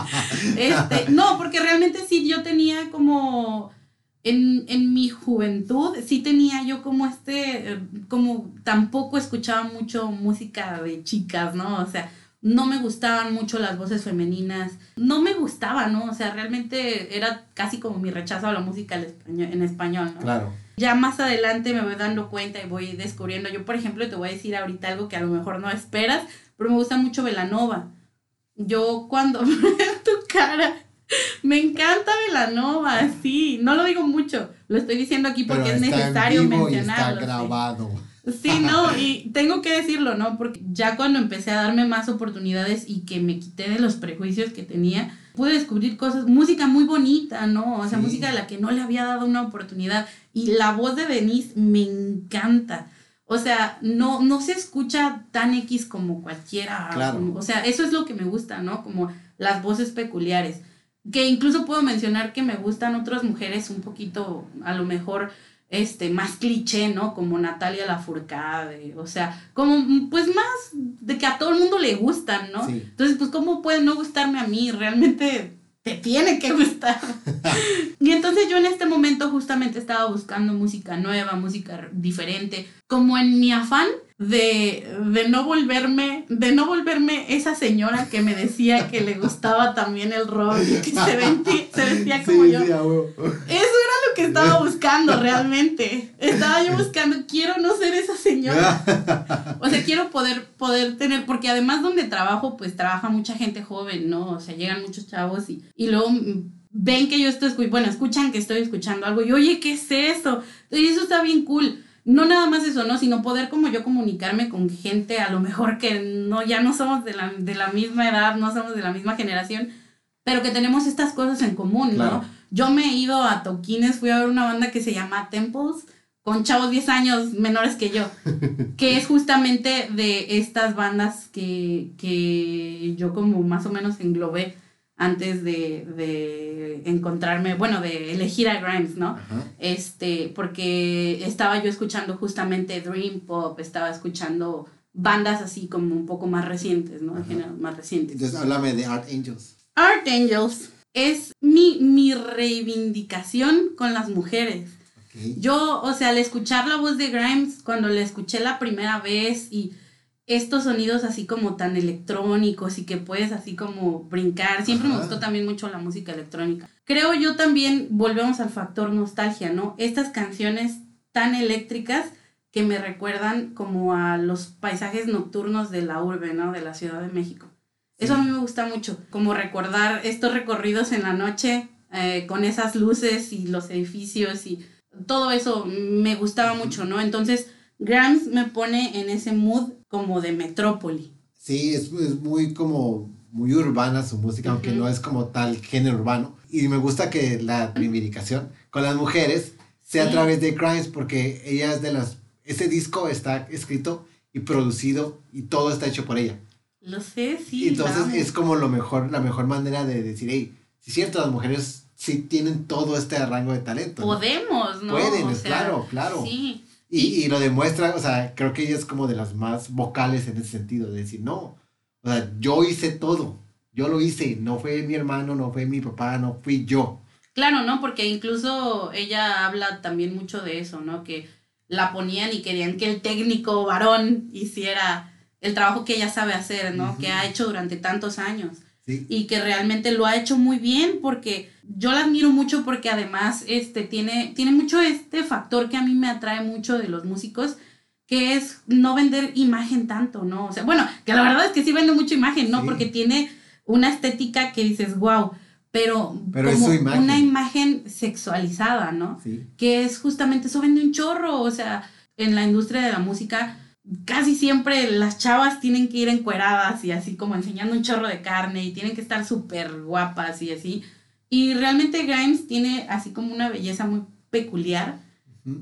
Este, no, porque realmente sí, yo tenía como en, en, mi juventud sí tenía yo como este, eh, como tampoco escuchaba mucho música de chicas, ¿no? O sea, no me gustaban mucho las voces femeninas, no me gustaba, ¿no? O sea, realmente era casi como mi rechazo a la música en español, ¿no? Claro. Ya más adelante me voy dando cuenta y voy descubriendo. Yo, por ejemplo, te voy a decir ahorita algo que a lo mejor no esperas, pero me gusta mucho Velanova. Yo cuando veo tu cara, me encanta Velanova, sí. No lo digo mucho, lo estoy diciendo aquí porque es necesario mencionarlo. está grabado. Sí. no, y tengo que decirlo, ¿no? Porque ya cuando empecé a darme más oportunidades y que me quité de los prejuicios que tenía, pude descubrir cosas, música muy bonita, ¿no? O sea, música a la que no le había dado una oportunidad. Y la voz de Denise me encanta. O sea, no, no se escucha tan X como cualquiera. Claro. o sea, eso es lo que me gusta, ¿no? Como las voces peculiares que incluso puedo mencionar que me gustan otras mujeres un poquito, a lo mejor, este, más cliché, ¿no? Como Natalia Lafourcade, o sea, como, pues más de que a todo el mundo le gustan, ¿no? Entonces, pues, ¿cómo puede no gustarme a mí? Realmente te tiene que gustar. y entonces yo en este momento justamente estaba buscando música nueva, música diferente, como en mi afán de, de, no volverme, de no volverme esa señora que me decía que le gustaba también el rock y que se, vestía, como yo. Eso era lo que estaba buscando realmente. Estaba yo buscando, quiero no ser esa señora. O sea, quiero poder, poder tener, porque además donde trabajo, pues trabaja mucha gente joven, ¿no? O sea, llegan muchos chavos y, y luego ven que yo estoy, bueno, escuchan que estoy escuchando algo y, oye, ¿qué es eso? Y eso está bien cool no nada más eso, ¿no? Sino poder como yo comunicarme con gente a lo mejor que no, ya no somos de la, de la misma edad, no somos de la misma generación, pero que tenemos estas cosas en común, ¿no? Yo me he ido a toquines, fui a ver una banda que se llama Temples, con chavos 10 años menores que yo, que es justamente de estas bandas que, que yo como más o menos englobé antes de, de, encontrarme, bueno, de elegir a Grimes, ¿no? Este, porque estaba yo escuchando justamente Dream Pop, estaba escuchando bandas así como un poco más recientes, ¿no? De género más recientes. Entonces, háblame de Art Angels. Art Angels es mi, mi reivindicación con las mujeres. Yo, o sea, al escuchar la voz de Grimes, cuando la escuché la primera vez y estos sonidos así como tan electrónicos y que puedes así como brincar. Siempre me gustó también mucho la música electrónica. Creo yo también, volvemos al factor nostalgia, ¿no? Estas canciones tan eléctricas que me recuerdan como a los paisajes nocturnos de la urbe, ¿no? De la Ciudad de México. Eso a mí me gusta mucho, como recordar estos recorridos en la noche eh, con esas luces y los edificios y todo eso me gustaba mucho, ¿no? Entonces, Grams me pone en ese mood como de metrópoli. Sí, es, es muy como muy urbana su música, aunque no es como tal género urbano. Y me gusta que la reivindicación con las mujeres sea a través de Grimes, porque ella es de las... Ese disco está escrito y producido y todo está hecho por ella. Lo sé, sí. entonces es como lo mejor, la mejor manera de decir, hey, si es cierto, las mujeres sí tienen todo este rango de talento. Podemos, ¿no? Pueden, claro, claro. Sí. Y, y, lo demuestra, o sea, creo que ella es como de las más vocales en ese sentido, de decir, no, o sea, yo hice todo, yo lo hice, no fue mi hermano, no fue mi papá, no fui yo. Claro, ¿no? Porque incluso ella habla también mucho de eso, ¿no? Que la ponían y querían que el técnico varón hiciera el trabajo que ella sabe hacer, ¿no? Que ha hecho durante tantos años. Y que realmente lo ha hecho muy bien porque yo la admiro mucho porque además este, tiene, tiene mucho este factor que a mí me atrae mucho de los músicos, que es no vender imagen tanto, ¿no? O sea, bueno, que la verdad es que sí vende mucha imagen, ¿no? Porque tiene una estética que dices, wow, pero, como una imagen sexualizada, ¿no? Que es justamente eso vende un chorro, o sea, en la industria de la música casi siempre las chavas tienen que ir encueradas y así como enseñando un chorro de carne y tienen que estar súper guapas y así. Y realmente Grimes tiene así como una belleza muy peculiar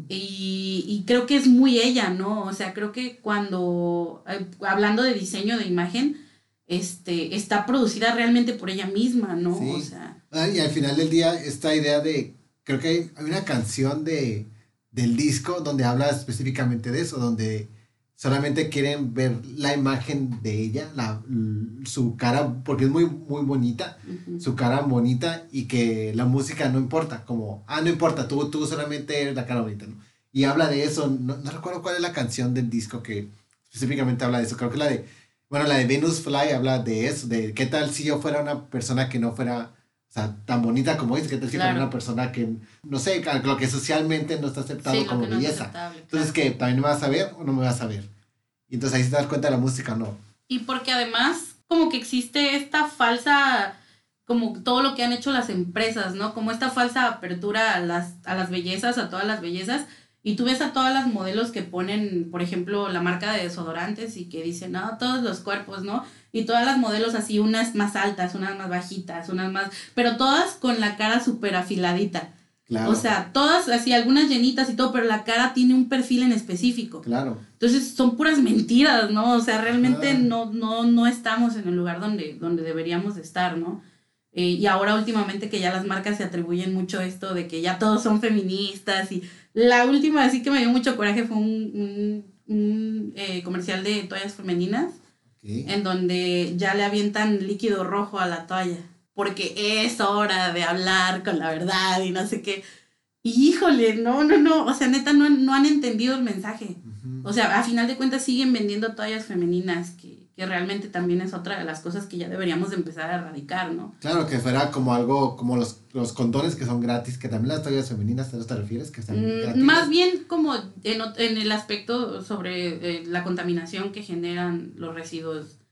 y, y, creo que es muy ella, ¿no? O sea, creo que cuando, eh, hablando de diseño de imagen, este, está producida realmente por ella misma, ¿no? O sea. Ah, y al final del día, esta idea de, creo que hay, hay una canción de, del disco donde habla específicamente de eso, donde solamente quieren ver la imagen de ella, la, su cara, porque es muy, muy bonita, su cara bonita y que la música no importa, como, ah, no importa, tú, tú solamente eres la cara bonita, ¿no? Y habla de eso, no, no recuerdo cuál es la canción del disco que específicamente habla de eso, creo que la de, bueno, la de Venus Fly habla de eso, de qué tal si yo fuera una persona que no fuera, o sea, tan bonita como es, qué tal si fuera una persona que, no sé, lo que socialmente no está aceptado como belleza. Entonces, que ¿También me vas a ver o no me vas a ver? Y entonces ahí se das cuenta de la música, ¿no? Y porque además, como que existe esta falsa, como todo lo que han hecho las empresas, ¿no? Como esta falsa apertura a las, a las bellezas, a todas las bellezas. Y tú ves a todas las modelos que ponen, por ejemplo, la marca de desodorantes y que dicen, no, todos los cuerpos, ¿no? Y todas las modelos así, unas más altas, unas más bajitas, unas más, pero todas con la cara súper afiladita. O sea, todas así, algunas llenitas y todo, pero la cara tiene un perfil en específico. Claro. Entonces son puras mentiras, ¿no? O sea, realmente no, no, no estamos en el lugar donde, donde deberíamos estar, ¿no? Eh, y ahora últimamente que ya las marcas se atribuyen mucho esto de que ya todos son feministas y la última así que me dio mucho coraje fue un, un, eh, comercial de toallas femeninas en donde ya le avientan líquido rojo a la toalla porque es hora de hablar con la verdad y no sé qué. Y híjole, no, no, no, o sea, neta, no, no han entendido el mensaje. O sea, a final de cuentas siguen vendiendo toallas femeninas, que, que, realmente también es otra de las cosas que ya deberíamos de empezar a erradicar, ¿no? Claro, que fuera como algo, como los, los condones que son gratis, que también las toallas femeninas, ¿a te refieres? Que están mm, Más bien como en, en el aspecto sobre eh, la contaminación que generan los residuos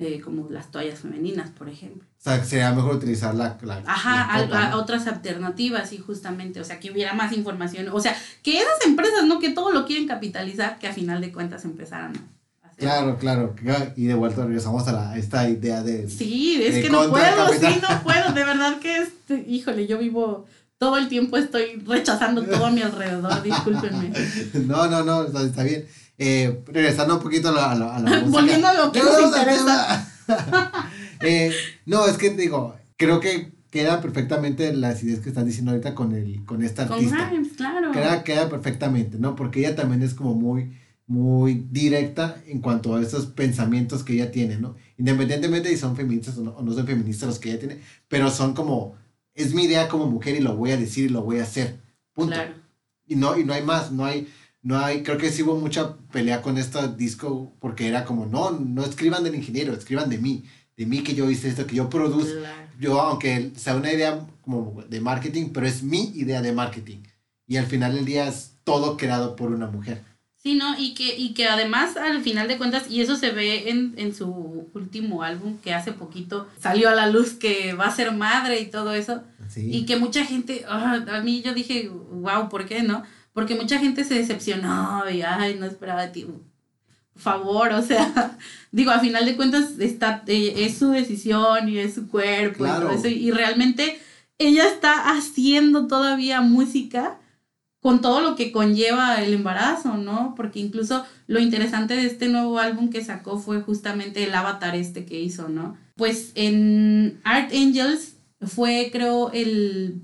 eh, como las toallas femeninas, por ejemplo. O sea, sería mejor utilizar la... la Ajá, otras alternativas, sí, justamente. O sea, que hubiera más información. O sea, que esas empresas, ¿no? Que todo lo quieren capitalizar, que a final de cuentas empezaran a hacer. Claro, claro. Y de vuelta regresamos a, la, esta idea de... Sí, es que no puedo, sí, no puedo. De verdad que, es, híjole, yo vivo todo el tiempo estoy rechazando todo a mi alrededor, discúlpenme. No, no, no, está bien. Eh, regresando un poquito a la, a la, música. Volviendo a lo que nos interesa. eh, no, es que digo, creo que queda perfectamente las ideas que están diciendo ahorita con, el, con esta artista. Con claro. Queda, queda perfectamente, ¿no? Porque ella también es como muy, muy directa en cuanto a esos pensamientos que ella tiene, ¿no? Independientemente de si son feministas o no, o no son feministas los que ella tiene, pero son como, es mi idea como mujer y lo voy a decir y lo voy a hacer. Punto. Claro. Y no, y no hay más, no hay, no hay, creo que sí hubo mucha pelea con este disco porque era como, no, no escriban del ingeniero, escriban de mí, de mí que yo hice esto, que yo produzco, yo aunque sea una idea como de marketing, pero es mi idea de marketing. Y al final del día es todo creado por una mujer. Sí, ¿no? Y que, y que además al final de cuentas, y eso se ve en, en su último álbum que hace poquito salió a la luz que va a ser madre y todo eso. Y que mucha gente, ah, a mí yo dije, wow, ¿por qué no? Porque mucha gente se decepcionó y, ay, no esperaba de ti. Por favor, o sea, digo, a final de cuentas está, eh, es su decisión y es su cuerpo y todo eso. Y realmente ella está haciendo todavía música con todo lo que conlleva el embarazo, ¿no? Porque incluso lo interesante de este nuevo álbum que sacó fue justamente el avatar este que hizo, ¿no? Pues en Art Angels fue, creo, el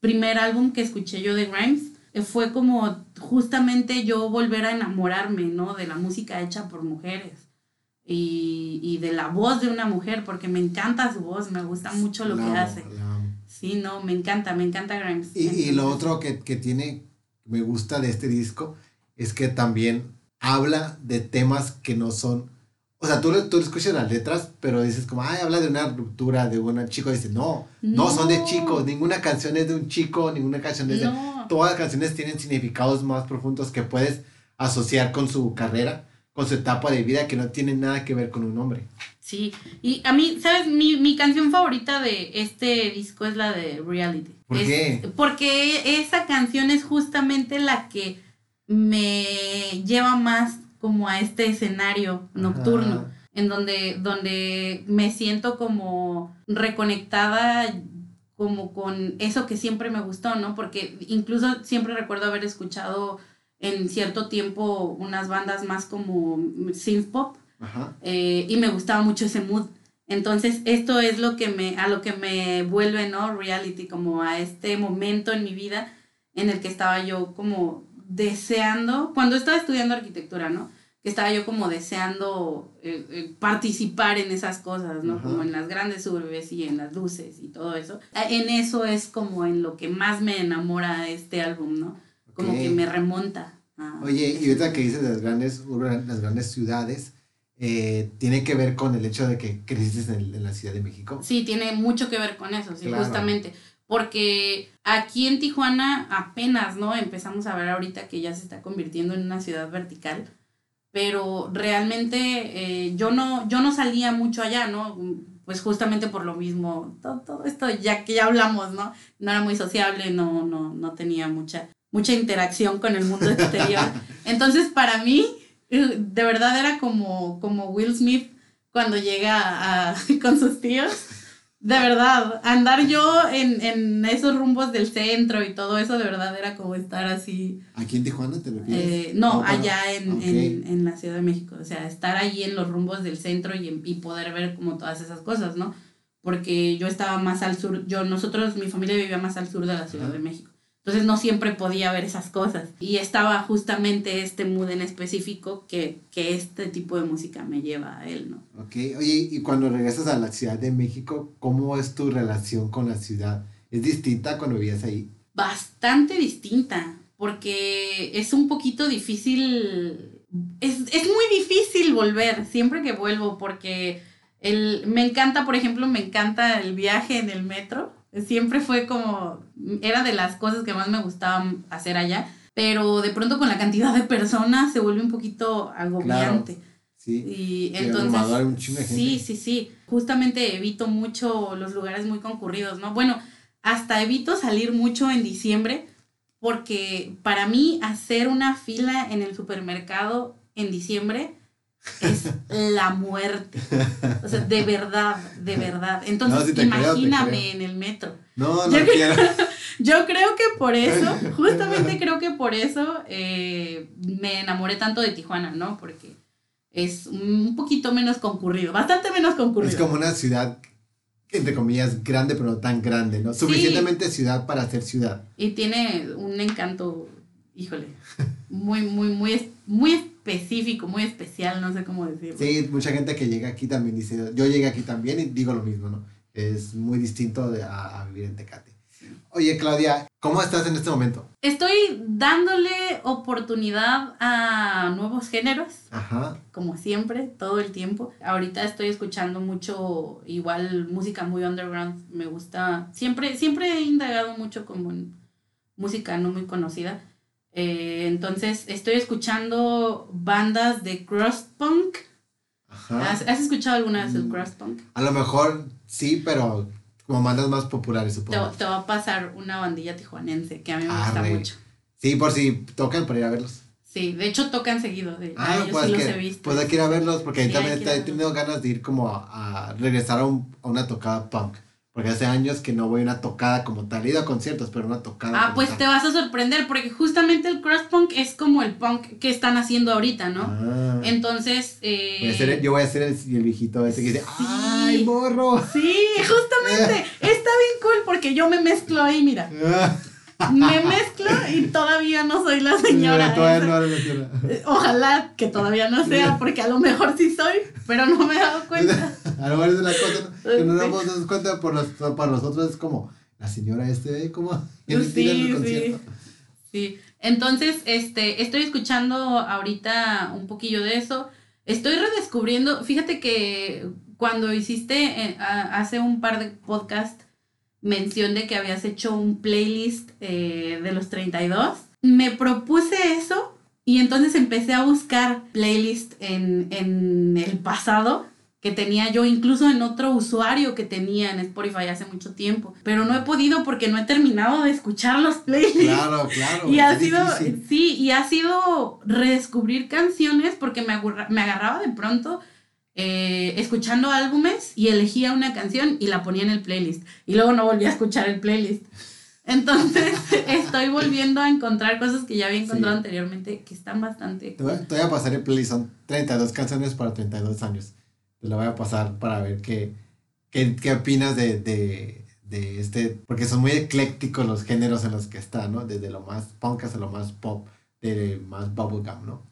primer álbum que escuché yo de Grimes fue como justamente yo volver a enamorarme, ¿no? De la música hecha por mujeres y, y de la voz de una mujer, porque me encanta su voz, me gusta mucho lo que hace. Sí, no, me encanta, me encanta Grimes. Y, y lo otro que, que tiene, me gusta de este disco, es que también habla de temas que no son o sea, tú, tú escuchas las letras, pero dices como, ay, habla de una ruptura de un chico. Dices, no, no, son de chicos. Ninguna canción es de un chico, ninguna canción es de... Todas las canciones tienen significados más profundos que puedes asociar con su carrera, con su etapa de vida, que no tienen nada que ver con un hombre. Sí, y a mí, ¿sabes? Mi, mi canción favorita de este disco es la de Reality. ¿Por qué? Porque esa canción es justamente la que me lleva más como a este escenario nocturno, en donde, donde me siento como reconectada como con eso que siempre me gustó, ¿no? Porque incluso siempre recuerdo haber escuchado en cierto tiempo unas bandas más como synth pop, Ajá. eh, y me gustaba mucho ese mood. Entonces, esto es lo que me, a lo que me vuelve, ¿no? Reality, como a este momento en mi vida en el que estaba yo como deseando, cuando estaba estudiando arquitectura, ¿no? Que estaba yo como deseando eh, eh, participar en esas cosas, ¿no? Ajá. Como en las grandes urbes y en las luces y todo eso. Eh, En eso es como en lo que más me enamora este álbum, ¿no? Como Ok. que me remonta. a Oye, y ahorita que dices las grandes, urban- las grandes ciudades, eh, tiene que ver con el hecho de que creciste en, en la Ciudad de México. Sí, tiene mucho que ver con eso, sí, Claro. justamente. Porque aquí en Tijuana apenas, ¿no? Empezamos a ver ahorita que ya se está convirtiendo en una ciudad vertical. Pero realmente eh, yo, no, yo no salía mucho allá, ¿no? Pues justamente por lo mismo, todo, todo esto ya que ya hablamos, ¿no? No era muy sociable, no, no, no tenía mucha, mucha interacción con el mundo exterior. Entonces, para mí, de verdad era como, como Will Smith cuando llega a- con sus tíos. De verdad, andar yo en, en esos rumbos del centro y todo eso, de verdad era como estar así. ¿Aquí en Tijuana te refieres? eh, no, Ah, allá en, en, en la Ciudad de México. O sea, estar ahí en los rumbos del centro y, en- y poder ver como todas esas cosas, ¿no? Porque yo estaba más al sur, yo, nosotros, mi familia vivía más al sur de la Ciudad de México. Entonces no siempre podía ver esas cosas. Y estaba justamente este mood en específico que, que este tipo de música me lleva a él, ¿no? Ok, oye, y cuando regresas a la Ciudad de México, ¿cómo es tu relación con la ciudad? ¿Es distinta cuando vivías ahí? bastante distinta, porque es un poquito difícil, es, es muy difícil volver siempre que vuelvo, porque el, me encanta, por ejemplo, me encanta el viaje en el metro, siempre fue como, era de las cosas que más me gustaban hacer allá, pero de pronto con la cantidad de personas se vuelve un poquito agobiante. Sí. Y entonces. abrumador, un chingo de gente. Sí, sí, sí. Justamente evito mucho los lugares muy concurridos, ¿no? Bueno, hasta evito salir mucho en diciembre porque para mí hacer una fila en el supermercado en diciembre es la muerte. O sea, de verdad, de verdad. Entonces, No, creo, imagíname creo. en el metro. No, no Yo creo- quiero. Yo creo que por eso, justamente creo que por eso eh, me enamoré tanto de Tijuana, ¿no? Porque es un poquito menos concurrido, bastante menos concurrido. Es como una ciudad, entre comillas, grande, pero no tan grande, ¿no? Suficientemente ciudad para ser ciudad. Y tiene un encanto, híjole, muy, muy, muy, muy específico, muy especial, no sé cómo decirlo. Sí, mucha gente que llega aquí también dice, yo llegué aquí también y digo lo mismo, ¿no? Es muy distinto de, a, a vivir en Tecate. Oye, Claudia, ¿cómo estás en este momento? Estoy dándole oportunidad a nuevos géneros. Ajá. como siempre, todo el tiempo. Ahorita estoy escuchando mucho, igual, música muy underground. Me gusta, siempre, siempre he indagado mucho como en música no muy conocida. Eh, entonces, estoy escuchando bandas de crust punk. Ajá. ¿Has, has escuchado alguna vez el Mm. crust punk? A lo mejor sí, pero como bandas más populares, supongo. te va a pasar una bandilla tijuanense que a mí me gusta Arre. mucho. Sí, por si tocan para ir a verlos. Sí, de hecho tocan seguido. De, Ah, ah, yo pues, sí los que, he visto. pues hay que ir a verlos porque Sí, ahí también he tenido ganas de ir como a, a regresar a, un- a una tocada punk. Porque hace años que no voy a una tocada como tal. He ido a conciertos, pero una tocada. Ah, como pues tal. te vas a sorprender porque justamente el crust punk es como el punk que están haciendo ahorita, ¿no? Ah. Entonces, eh, Voy a ser- yo voy a ser el, el viejito ese que dice, Sí. ¡ay, morro! Sí, justamente. Está bien cool porque yo me mezclo ahí, mira. Me mezclo y todavía no soy la señora. Todavía esa. no eres la señora. Eh, Ojalá que todavía no sea, porque a lo mejor sí soy, pero no me he dado cuenta. A lo mejor es una cosa que no nos Sí. damos cuenta, por los, para nosotros es como, la señora este, ¿eh? ¿cómo? Sí, sí. concierto. Sí. Entonces, este, estoy escuchando ahorita un poquillo de eso. Estoy redescubriendo, fíjate que cuando hiciste eh, hace un par de podcasts mención de que habías hecho un playlist eh, de los 32, me propuse eso y entonces empecé a buscar playlist en, en el pasado que tenía yo incluso en otro usuario que tenía en Spotify hace mucho tiempo, pero no he podido porque no he terminado de escuchar los playlists. Claro, claro. Y ha sido, difícil. sí, y ha sido redescubrir canciones porque me, me agarraba de pronto eh, escuchando álbumes y elegía una canción y la ponía en el playlist. Y luego no volví a escuchar el playlist. Entonces estoy volviendo a encontrar cosas que ya había encontrado anteriormente que están bastante... Te voy, te voy, a pasar el playlist, son 32 canciones para 32 años. Te lo voy a pasar para ver qué, qué, qué opinas de, de, de, este, porque son muy eclécticos los géneros en los que está, ¿no? Desde lo más punk hasta lo más pop, de más bubblegum, ¿no?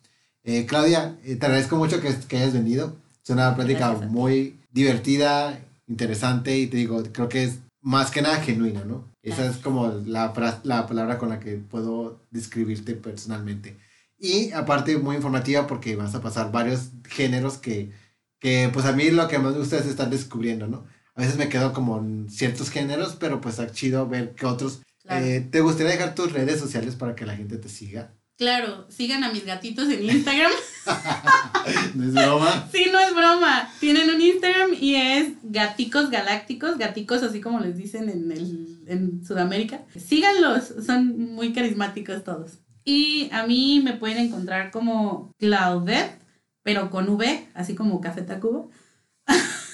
Eh, Claudia, eh, te agradezco mucho que, que hayas venido. Es una plática muy divertida, interesante y te digo, creo que es más que nada genuina, ¿no? Esa es como la, la palabra con la que puedo describirte personalmente. Y aparte muy informativa porque vas a pasar varios géneros que, que pues a mí lo que más me gusta es estar descubriendo, ¿no? A veces me quedo como en ciertos géneros, pero pues es chido ver que otros... Eh, ¿Te gustaría dejar tus redes sociales para que la gente te siga? Claro, sigan a mis gatitos en Instagram. ¿No es broma? Sí, no es broma. Tienen un Instagram y es Gaticos Galácticos, gaticos así como les dicen en, el, en Sudamérica. Síganlos, son muy carismáticos todos. Y a mí me pueden encontrar como Claudette, pero con V, así como Café Tacuba.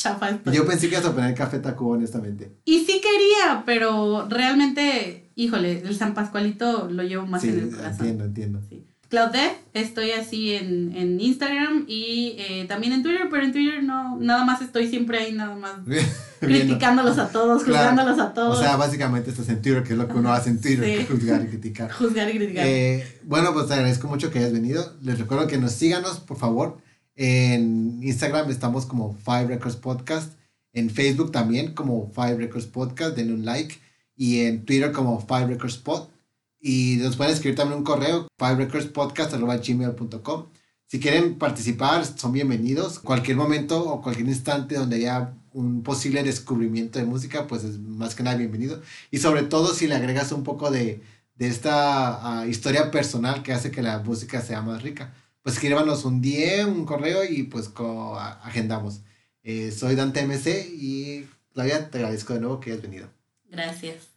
Chafa Yo pensé que ibas a poner Café Tacuba, honestamente. Y sí quería, pero realmente, híjole, el San Pascualito lo llevo más en el corazón. Entiendo, entiendo. Sí. Claudette, estoy así en, en Instagram y eh, también en Twitter, pero en Twitter no, nada más estoy siempre ahí, nada más criticándolos a todos, juzgándolos a todos. O sea, básicamente estás en Twitter, que es lo que uno hace en Twitter, juzgar y criticar. juzgar y criticar. Eh, bueno, pues te agradezco mucho que hayas venido. Les recuerdo que nos síganos, por favor. En Instagram estamos como Five Records Podcast. En Facebook también como Five Records Podcast, denle un like. Y en Twitter como Five Records Pod. Y nos pueden escribir también un correo, fiverecordspodcast.gmail.com. Si quieren participar, son bienvenidos. Cualquier momento o cualquier instante donde haya un posible descubrimiento de música, pues es más que nada bienvenido. Y sobre todo si le agregas un poco de, de esta ah, historia personal que hace que la música sea más rica. Pues escríbanos un día, un correo y pues agendamos. Eh, soy Dante MC y Claudia, te agradezco de nuevo que hayas venido. Gracias.